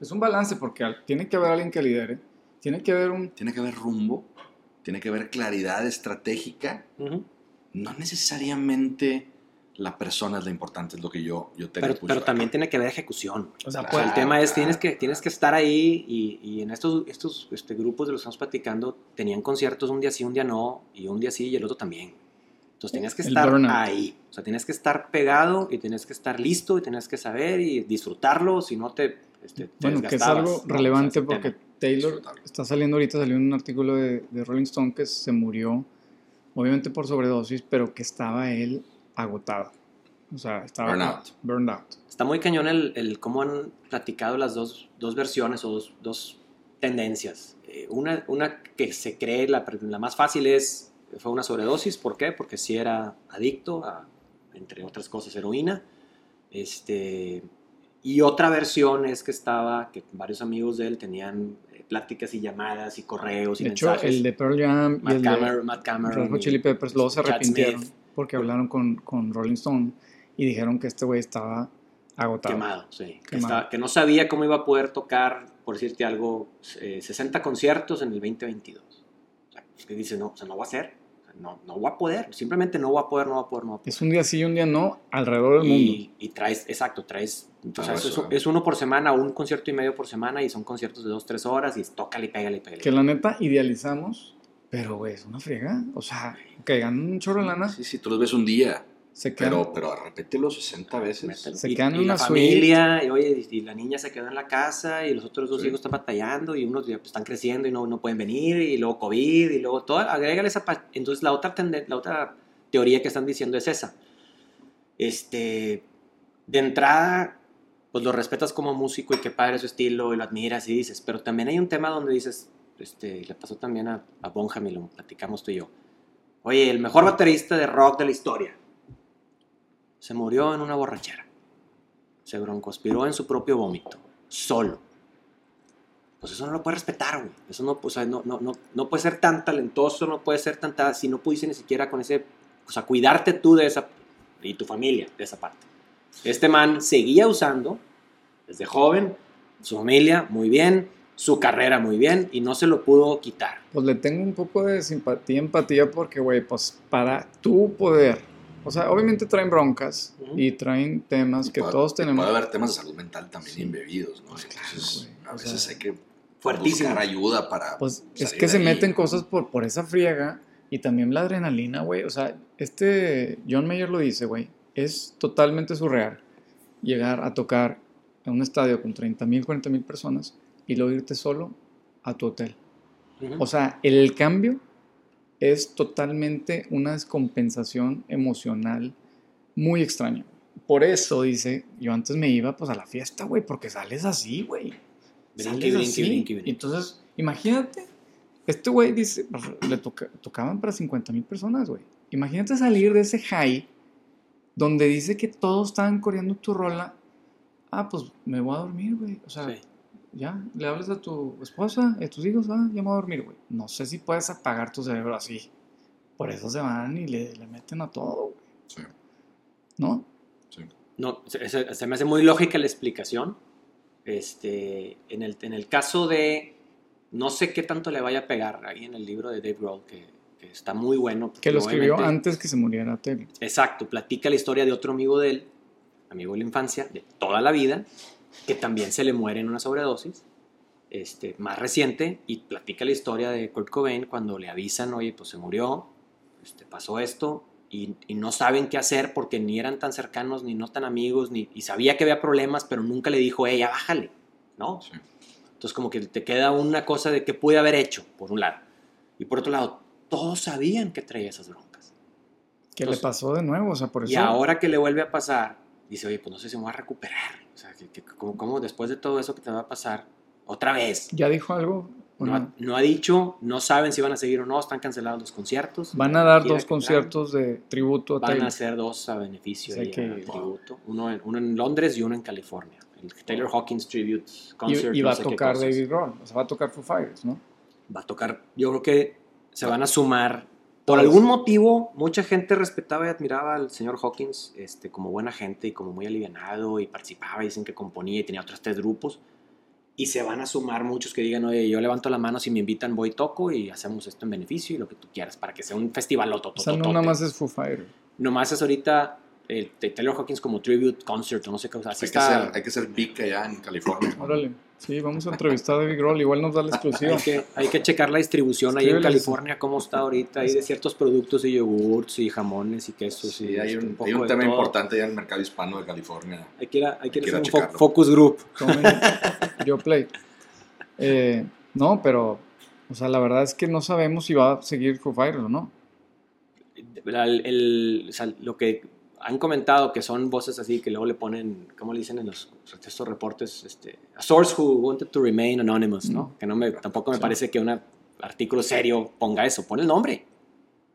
Es un balance porque tiene que haber alguien que lidere, tiene que haber un. Tiene que haber rumbo, tiene que haber claridad estratégica. Ujú. No necesariamente la persona es lo importante, es lo que yo, yo te Pero, pero acá. también tiene que haber ejecución. O sea, O sea, pues, el tema es, tienes que, tienes que estar ahí y, y en estos, estos este, grupos de los que estamos platicando, tenían conciertos un día sí, un día no, y un día sí y el otro también. Entonces tenías que estar burnout. ahí. O sea, tienes que estar pegado y tienes que estar listo y tienes que saber y disfrutarlo, si no te, este, te bueno, que es algo ¿no? Relevante porque. Taylor está saliendo ahorita, salió un artículo de, de Rolling Stone que se murió, obviamente por sobredosis, pero que estaba él agotado. O sea, estaba. Burnout. Burned out. Está muy cañón el, el cómo han platicado las dos, dos versiones o dos, dos tendencias. Eh, una, una que se cree la, la más fácil es, fue una sobredosis. ¿Por qué? Porque sí era adicto a, entre otras cosas, heroína. Este, y otra versión es que estaba, que varios amigos de él tenían eh, pláticas y llamadas y correos y De hecho, mensajes. el de Pearl Jam y Matt, el de Cameron, Matt Cameron y- Chili Peppers luego se arrepintieron porque hablaron con, con Rolling Stone y dijeron que este güey estaba agotado. Quemado, sí. Que, Quemado. está- que no sabía cómo iba a poder tocar, por decirte algo, eh, 60 conciertos en el 2022. O sea, es que dice, no, o sea, no voy a sea, no, no voy a poder, simplemente no voy a poder, no voy a poder, no voy a poder. Es un día sí y un día no alrededor del mundo. Y, y traes, exacto, traes, o sea, Ah, es, eso. es uno por semana, un concierto y medio por semana, y son conciertos de dos, tres horas, y tócale, pégale, pégale. Que la neta idealizamos, pero güey, es una friega. O sea, que ganan un chorro de lana, Sí, sí, tú los ves un día, se quedan. pero, pero repítelo 60 veces. Se y, quedan en y la una suite. familia, y oye, y, la niña se quedó en la casa, y los otros dos Sí. hijos están batallando, y unos pues, están creciendo y no, no pueden venir, y luego COVID, y luego todo, agrégale esa Entonces la otra, la otra teoría que están diciendo es esa. Este, de entrada, pues lo respetas como músico y qué padre su estilo, y lo admiras y dices, pero también hay un tema donde dices, este, le pasó también a, a Bonham y lo platicamos tú y yo. Oye, el mejor baterista de rock de la historia se murió en una borrachera. Se broncospiró en su propio vómito, solo. Pues eso no lo puede respetar, güey. Eso no, o sea, no, no, no, no puede ser tan talentoso, no puede ser tanta. Si no pudiste ni siquiera con ese o sea, cuidarte tú de esa, y tu familia de esa parte. Este man seguía usando, desde joven, su familia muy bien, su carrera muy bien, y no se lo pudo quitar. Pues le tengo un poco de simpatía, empatía, porque, güey, pues para tu poder. O sea, obviamente traen broncas y traen temas Y que puede- todos tenemos. Puede haber temas de salud mental también Sí. embebidos, ¿no? Pues claro, Entonces, güey. a veces sea, hay que Fuertísimo. buscar ayuda para. Pues es que se ahí, meten cosas por, por esa friega y también la adrenalina, güey. O sea, este John Mayer lo dice, güey. Es totalmente surreal llegar a tocar en un estadio con 30 mil, 40 mil personas y luego irte solo a tu hotel. Ujú. O sea, el cambio es totalmente una descompensación emocional muy extraña. Por eso dice, yo antes me iba pues a la fiesta, güey, porque sales así, güey. Sales así. Entonces, imagínate, este güey dice, le toca- tocaban para 50 mil personas, güey. Imagínate salir de ese high donde dice que todos estaban coreando tu rola. Ah, pues me voy a dormir, güey. O sea, Sí. Ya, le hablas a tu esposa, a tus hijos, ah, ya me voy a dormir, güey. No sé si puedes apagar tu cerebro así. Por eso se van y le, le meten a todo, güey. Sí, ¿No? sí. No, se, se- se me hace muy lógica la explicación. Este, en, el, en el caso de, no sé qué tanto le vaya a pegar ahí en el libro de Dave Grohl, que, que está muy bueno. porque Que lo escribió antes que se muriera Taylor. Exacto, platica la historia de otro amigo de él, amigo de la infancia, de toda la vida, que también se le muere en una sobredosis, este, más reciente, y platica la historia de Kurt Cobain cuando le avisan, oye, pues se murió, este, pasó esto, y, y no saben qué hacer porque ni eran tan cercanos, ni no tan amigos, ni, y sabía que había problemas, pero nunca le dijo, ya bájale, ¿no? Sí. Entonces como que te queda una cosa de qué pude haber hecho, por un lado. Y por otro lado, todos sabían que traía esas broncas. Que Entonces- le pasó de nuevo, o sea, por eso. Y ahora que le vuelve a pasar, dice, oye, pues no sé si me voy a recuperar. O sea, ¿cómo, cómo después de todo eso que te va a pasar, otra vez? ¿Ya dijo algo? ¿O No, ha- no ha dicho, no saben si van a seguir o no, están cancelados los conciertos. Van a dar dos conciertos de tributo a. Van Taylor. a hacer dos a beneficio O sea ahí, que- a tributo. Uno en, uno en Londres y uno en California. El Taylor Hawkins Tribute Concert. y, y va a sé tocar. David Grohl, o sea, va a tocar Foo Fighters, ¿no? va a tocar. Yo creo que se van a sumar. Por algún motivo, mucha gente respetaba y admiraba al señor Hawkins este, como buena gente y como muy alivianado y participaba. y Dicen que componía y tenía otros tres grupos. Y se van a sumar muchos que digan, oye, yo levanto la mano si me invitan, voy toco y hacemos esto en beneficio y lo que tú quieras para que sea un festival O sea, no nada más es Foo Fighters. Nomás es ahorita el de Taylor Hawkins como tribute concert o no sé qué. Así Hay que, ser, hay que ser big allá en California. Órale. Sí, vamos a entrevistar a David Grohl, igual nos da la exclusiva. Hay que, hay que checar la distribución ahí en. California, cómo está ahorita, hay de ciertos productos y yogurts y jamones y quesos. Sí, y hay este, un, poco hay un tema importante ya en el mercado hispano de California. Hay que ir a, hay que ir a hacer un focus group. Tomen yo play. Eh, no, pero, o sea, la verdad es que no sabemos si va a seguir Foo Fighters o no. El- el- o sea, lo que han comentado que son voces así que luego le ponen, ¿cómo le dicen en los estos reportes? Este, a source who wanted to remain anonymous, ¿no? Que no me, tampoco me Sí. parece que un artículo serio ponga eso, pon el nombre.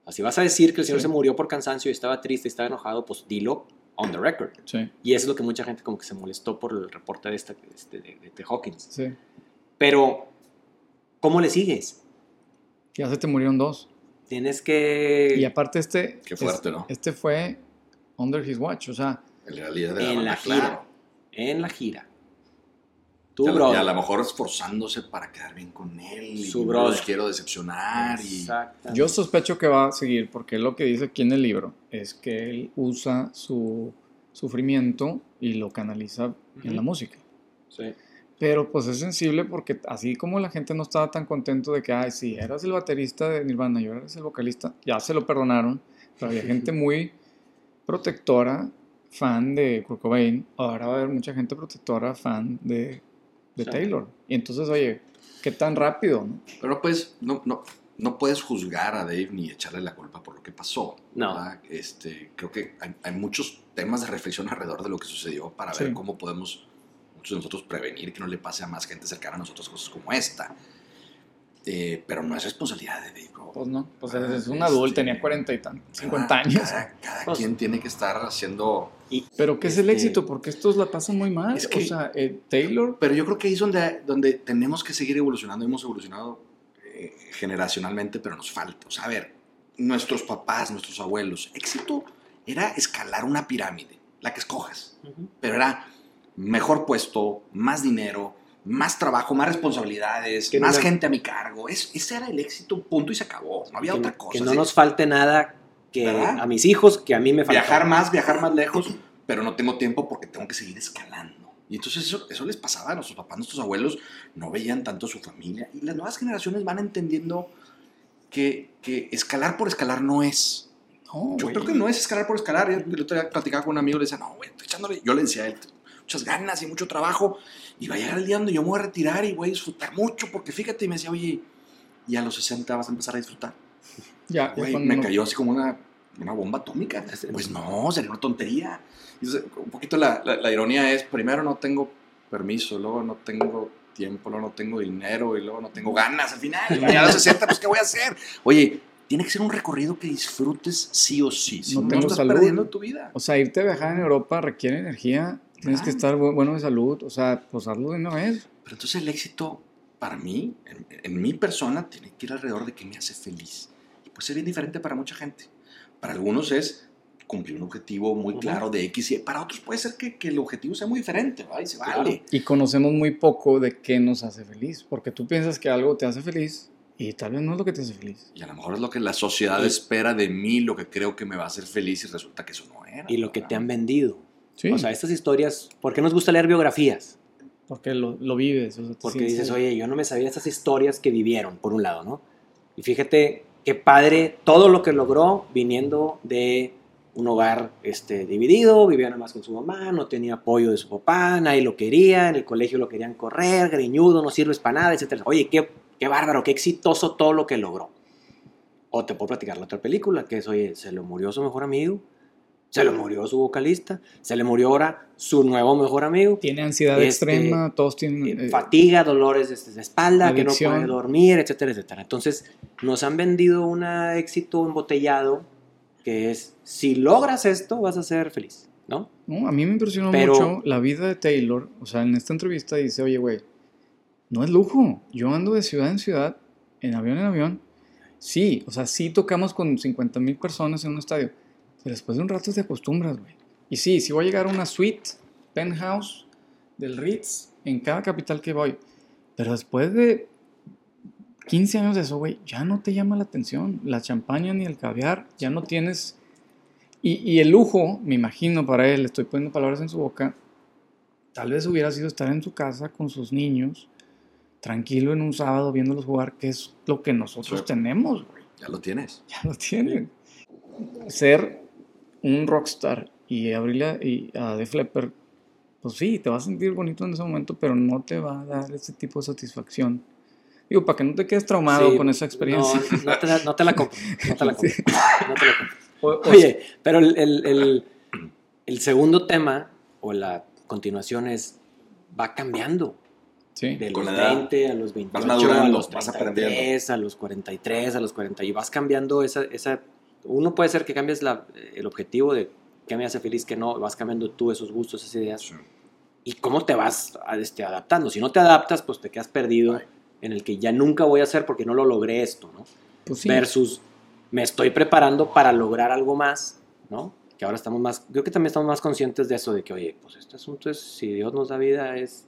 Así vas a decir que el señor Sí. se murió por cansancio y estaba triste y estaba enojado, pues dilo on the record. Sí, Y eso es lo que mucha gente como que se molestó por el reporte de, esta, este, de, de- de Hawkins. sí. Pero, ¿cómo le sigues? Ya se te murieron dos. Tienes que... Y aparte este... Qué fuerte, este, ¿no? Este fue Under His Watch, o sea, En la líder de la en banda, la gira. claro. En la gira. A- brother. y a lo mejor esforzándose para quedar bien con él. Su y no brother. los quiero decepcionar. Y, Exactamente. yo sospecho que va a seguir porque lo que dice aquí en el libro es que él usa su sufrimiento y lo canaliza en la música. Sí. Pero pues es sensible porque así como la gente no estaba tan contento de que, ay, sí, eras el baterista de Nirvana y ahora eres el vocalista, ya se lo perdonaron. Pero había gente muy protectora, fan de Kurt Cobain. Ahora va a haber mucha gente protectora, fan de, de Sí. Taylor. Y entonces, oye, ¿qué tan rápido? no? Pero no puedes, no, no, no puedes juzgar a Dave ni echarle la culpa por lo que pasó. No. ¿verdad? Este, creo que hay, hay muchos temas de reflexión alrededor de lo que sucedió para ver cómo podemos muchos de nosotros prevenir que no le pase a más gente cercana a nosotros cosas como esta. Eh, pero no es responsabilidad de Dave Grohl. Pues no, pues Ah, es un este, adulto, tenía 40 y tan, 50 Cada- años. Cada, cada Pues- quien tiene que estar haciendo... Pero ¿qué es el Este- éxito? Porque estos la pasan muy mal. Es que- o sea, eh, Taylor, Pero yo creo que ahí es donde, donde tenemos que seguir evolucionando. Hemos evolucionado eh, generacionalmente, pero nos falta. O sea, a ver, nuestros papás, nuestros abuelos. Éxito era escalar una pirámide, la que escojas. Ujú. Pero era mejor puesto, más dinero, más trabajo, más responsabilidades, Que no más gente a mi cargo. Es- ese era el éxito, punto, y se acabó. No había que, otra cosa. que no Sí, nos falte nada que ¿Verdad? a mis hijos que a mí me falta. viajar más, viajar más lejos, pero no tengo tiempo porque tengo que seguir escalando. Y entonces eso, eso les pasaba a nuestros papás, nuestros abuelos, no veían tanto a su familia. Y las nuevas generaciones van entendiendo que, que escalar por escalar no es. No, Yo güey. creo que no es escalar por escalar. El otro día platicaba con un amigo y le decía, no, güey, estoy echándole. Yo le decía a él, muchas ganas y mucho trabajo. Y va a llegar el día donde yo me voy a retirar y voy a disfrutar mucho. Porque fíjate, y me decía, oye, y a los 60 vas a empezar a disfrutar. Ya, Güey, me no- cayó así como una, una bomba atómica. Pues no, sería una tontería. Y entonces, un poquito la, la- la ironía es, primero no tengo permiso, luego no tengo tiempo, luego no tengo dinero y luego no tengo ganas al final. Y a los 60, pues ¿qué voy a hacer? Oye, tiene que ser un recorrido que disfrutes sí o sí. Si No no, tengo estás salud. perdiendo tu vida. O sea, irte a viajar en Europa requiere energía. Tienes que Claro. estar bu- bueno de salud. O sea, pues hazlo de una vez. Pero entonces el éxito, para mí, en, en mi persona, tiene que ir alrededor de qué me hace feliz. Y puede ser bien diferente para mucha gente. Para algunos es cumplir un objetivo muy claro de X y para otros puede ser que, que el objetivo sea muy diferente, ¿verdad? Y se Claro. vale. Y conocemos muy poco de qué nos hace feliz. Porque tú piensas que algo te hace feliz y tal vez no es lo que te hace feliz. Y a lo mejor es lo que la sociedad Y- espera de mí, lo que creo que me va a hacer feliz y resulta que eso no era. Y lo que ¿verdad? te han vendido. Sí, O sea, estas historias, ¿por qué nos gusta leer biografías? porque lo, lo vives. o sea, Porque sientes- dices, oye, yo no me sabía estas historias que vivieron, por un lado, ¿no? Y fíjate qué padre todo lo que logró viniendo de un hogar este, dividido, vivía nada más con su mamá, no tenía apoyo de su papá, nadie lo quería, en el colegio lo querían correr, greñudo, no sirves para nada, etc. Oye, qué, qué bárbaro, qué exitoso todo lo que logró. O te puedo platicar la otra película, que es, oye, se le murió su mejor amigo, se le murió su vocalista, se le murió ahora su nuevo mejor amigo, Tiene ansiedad Este, extrema, todos tienen... eh, fatiga, dolores de espalda, que adicción. no puede dormir, etcétera, etcétera. Entonces, nos han vendido un éxito embotellado que es, si logras esto, vas a ser feliz, ¿no? No, a mí me impresionó Pero- mucho la vida de Taylor. O sea, en esta entrevista dice, oye, güey, no es lujo. Yo ando de ciudad en ciudad, en avión en avión. Sí, o sea, sí tocamos con 50 mil personas en un estadio. Después de un rato te acostumbras, güey. Y sí, sí voy a llegar a una suite, penthouse del Ritz en cada capital que voy. Pero después de 15 años de eso, güey, ya no te llama la atención. La champaña ni el caviar, ya no tienes y, y el lujo, me imagino para él, estoy poniendo palabras en su boca, tal vez hubiera sido estar en su casa con sus niños, tranquilo en un sábado viéndolos jugar, que es lo que nosotros Sí. tenemos, güey. Ya lo tienes. Ya lo tienen. Ser un rockstar y abrirle y a Def Leppard, pues sí, te vas a sentir bonito en ese momento, pero no te va a dar ese tipo de satisfacción. Digo, para que no te quedes traumado Sí, con esa experiencia. No, no te, la- no te la compro. No te la compro. Sí. no te la compro. O- o- Oye, pero el, el- el- el segundo tema, o la continuación es, va cambiando. sí. De Con los la edad. 20 a los 28, madurando, a los vas 33, a los 43, a los 40, y vas cambiando esa, esa... Uno puede ser que cambies la- el objetivo de qué me hace feliz, qué no, vas cambiando tú esos gustos, esas ideas, y cómo te vas a- este, adaptando. Si no te adaptas, pues te quedas perdido en el que ya nunca voy a hacer porque no lo logré esto, ¿no? Pues sí. Versus me estoy preparando para lograr algo más, ¿no? Que ahora estamos más, creo que también estamos más conscientes de eso, de que, oye, pues este asunto es, si Dios nos da vida, es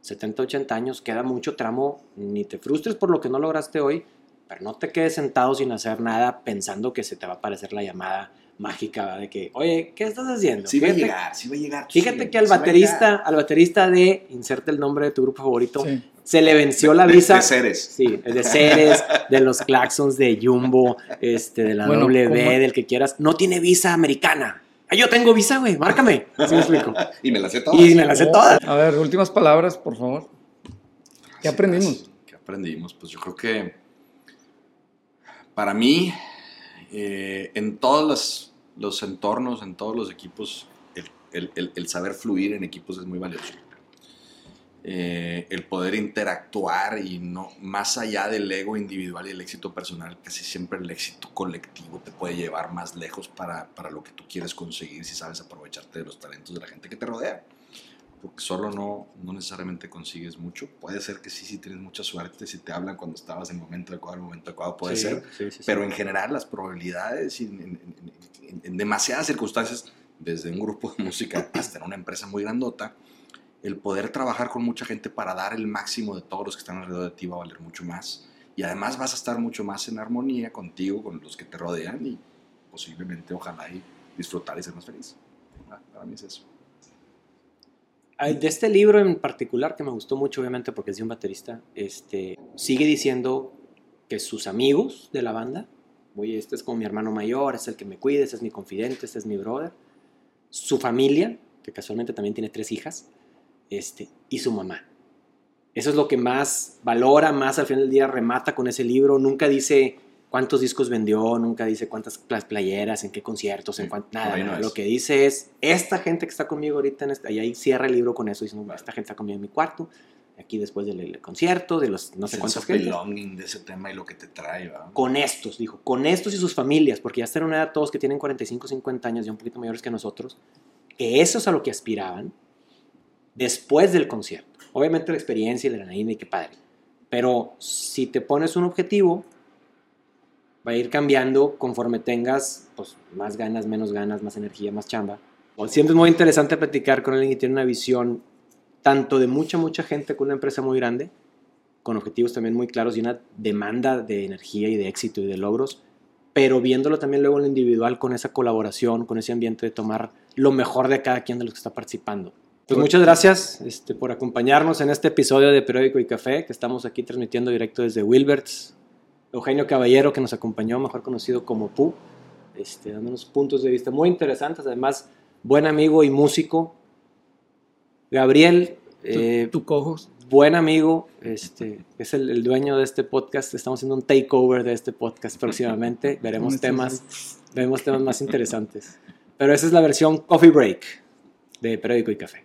70, 80 años, queda mucho tramo, ni te frustres por lo que no lograste hoy, pero no te quedes sentado sin hacer nada pensando que se te va a aparecer la llamada mágica ¿verdad? de que, oye, ¿qué estás haciendo? Sí va a llegar, sí va a llegar. Fíjate sí, que al sí baterista, al baterista de, inserte el nombre de tu grupo favorito, Sí. se le venció la De- visa. de Ceres. Sí, de Ceres, de los Claxons, de Jumbo, este, de la Bueno, W, ¿cómo? del que quieras. No tiene visa americana. Ah, yo tengo visa, güey, márcame. Así me explico. Y me la sé todas. Y me la sé todas. A ver, últimas palabras, por favor. ¿Qué aprendimos? pues, ¿Qué aprendimos? Pues yo creo que para mí, eh, en todos los, entornos, en todos los equipos, el saber fluir en equipos es muy valioso. Eh, el poder interactuar y no más allá del ego individual y el éxito personal, casi siempre el éxito colectivo te puede llevar más lejos para, para lo que tú quieres conseguir si sabes aprovecharte de los talentos de la gente que te rodea. Porque solo no, no necesariamente consigues mucho. Puede ser que sí, si tienes mucha suerte, si te hablan cuando estabas en el momento adecuado, en el momento adecuado, puede Sí, ser. sí, sí, sí. Pero en general las probabilidades y en, en- en- en- demasiadas circunstancias, desde un grupo de música hasta en una empresa muy grandota, el poder trabajar con mucha gente para dar el máximo de todos los que están alrededor de ti va a valer mucho más. Y además vas a estar mucho más en armonía contigo, con los que te rodean y posiblemente, ojalá, y disfrutar y ser más feliz. Para mí es eso. De este libro en particular, que me gustó mucho, obviamente, porque es de un baterista, este, sigue diciendo que sus amigos de la banda, oye, este es como mi hermano mayor, es el que me cuida, este es mi confidente, este es mi brother, su familia, que casualmente también tiene tres hijas, este, y su mamá. Eso es lo que más valora, más al final del día remata con ese libro. Nunca dice cuántos discos vendió, nunca dice cuántas pla- playeras, en qué conciertos, en Sí, cuán- por nada. no nada. Lo que dice es, esta gente que está conmigo ahorita, en este, y ahí cierra el libro con eso, diciendo, esta gente está conmigo en mi cuarto, aquí después del el concierto, de los no sé cuántas of gentes. belonging de ese tema y lo que te trae, ¿va? Con estos, dijo, con estos y sus familias, porque ya están en una edad todos que tienen 45, 50 años, ya un poquito mayores que nosotros, que eso es a lo que aspiraban después del concierto. Obviamente la experiencia y la adrenalina y qué padre. Pero si te pones un objetivo, va a ir cambiando conforme tengas pues, más ganas, menos ganas, más energía, más chamba. Siempre es muy interesante platicar con alguien que tiene una visión tanto de mucha, mucha gente con una empresa muy grande, con objetivos también muy claros y una demanda de energía y de éxito y de logros, pero viéndolo también luego en lo individual con esa colaboración, con ese ambiente de tomar lo mejor de cada quien de los que está participando. Pues muchas gracias este, por acompañarnos en este episodio de Periódico y Café, que estamos aquí transmitiendo directo desde Wilberts. Eugenio Caballero, que nos acompañó, mejor conocido como Pu, este, dándonos puntos de vista muy interesantes, además, buen amigo y músico. Gabriel, eh, tu cojos. buen amigo, este, es el, el dueño de este podcast. Estamos haciendo un takeover de este podcast próximamente. Veremos temas, veremos temas más interesantes. Pero esa es la versión Coffee Break de Periódico y Café.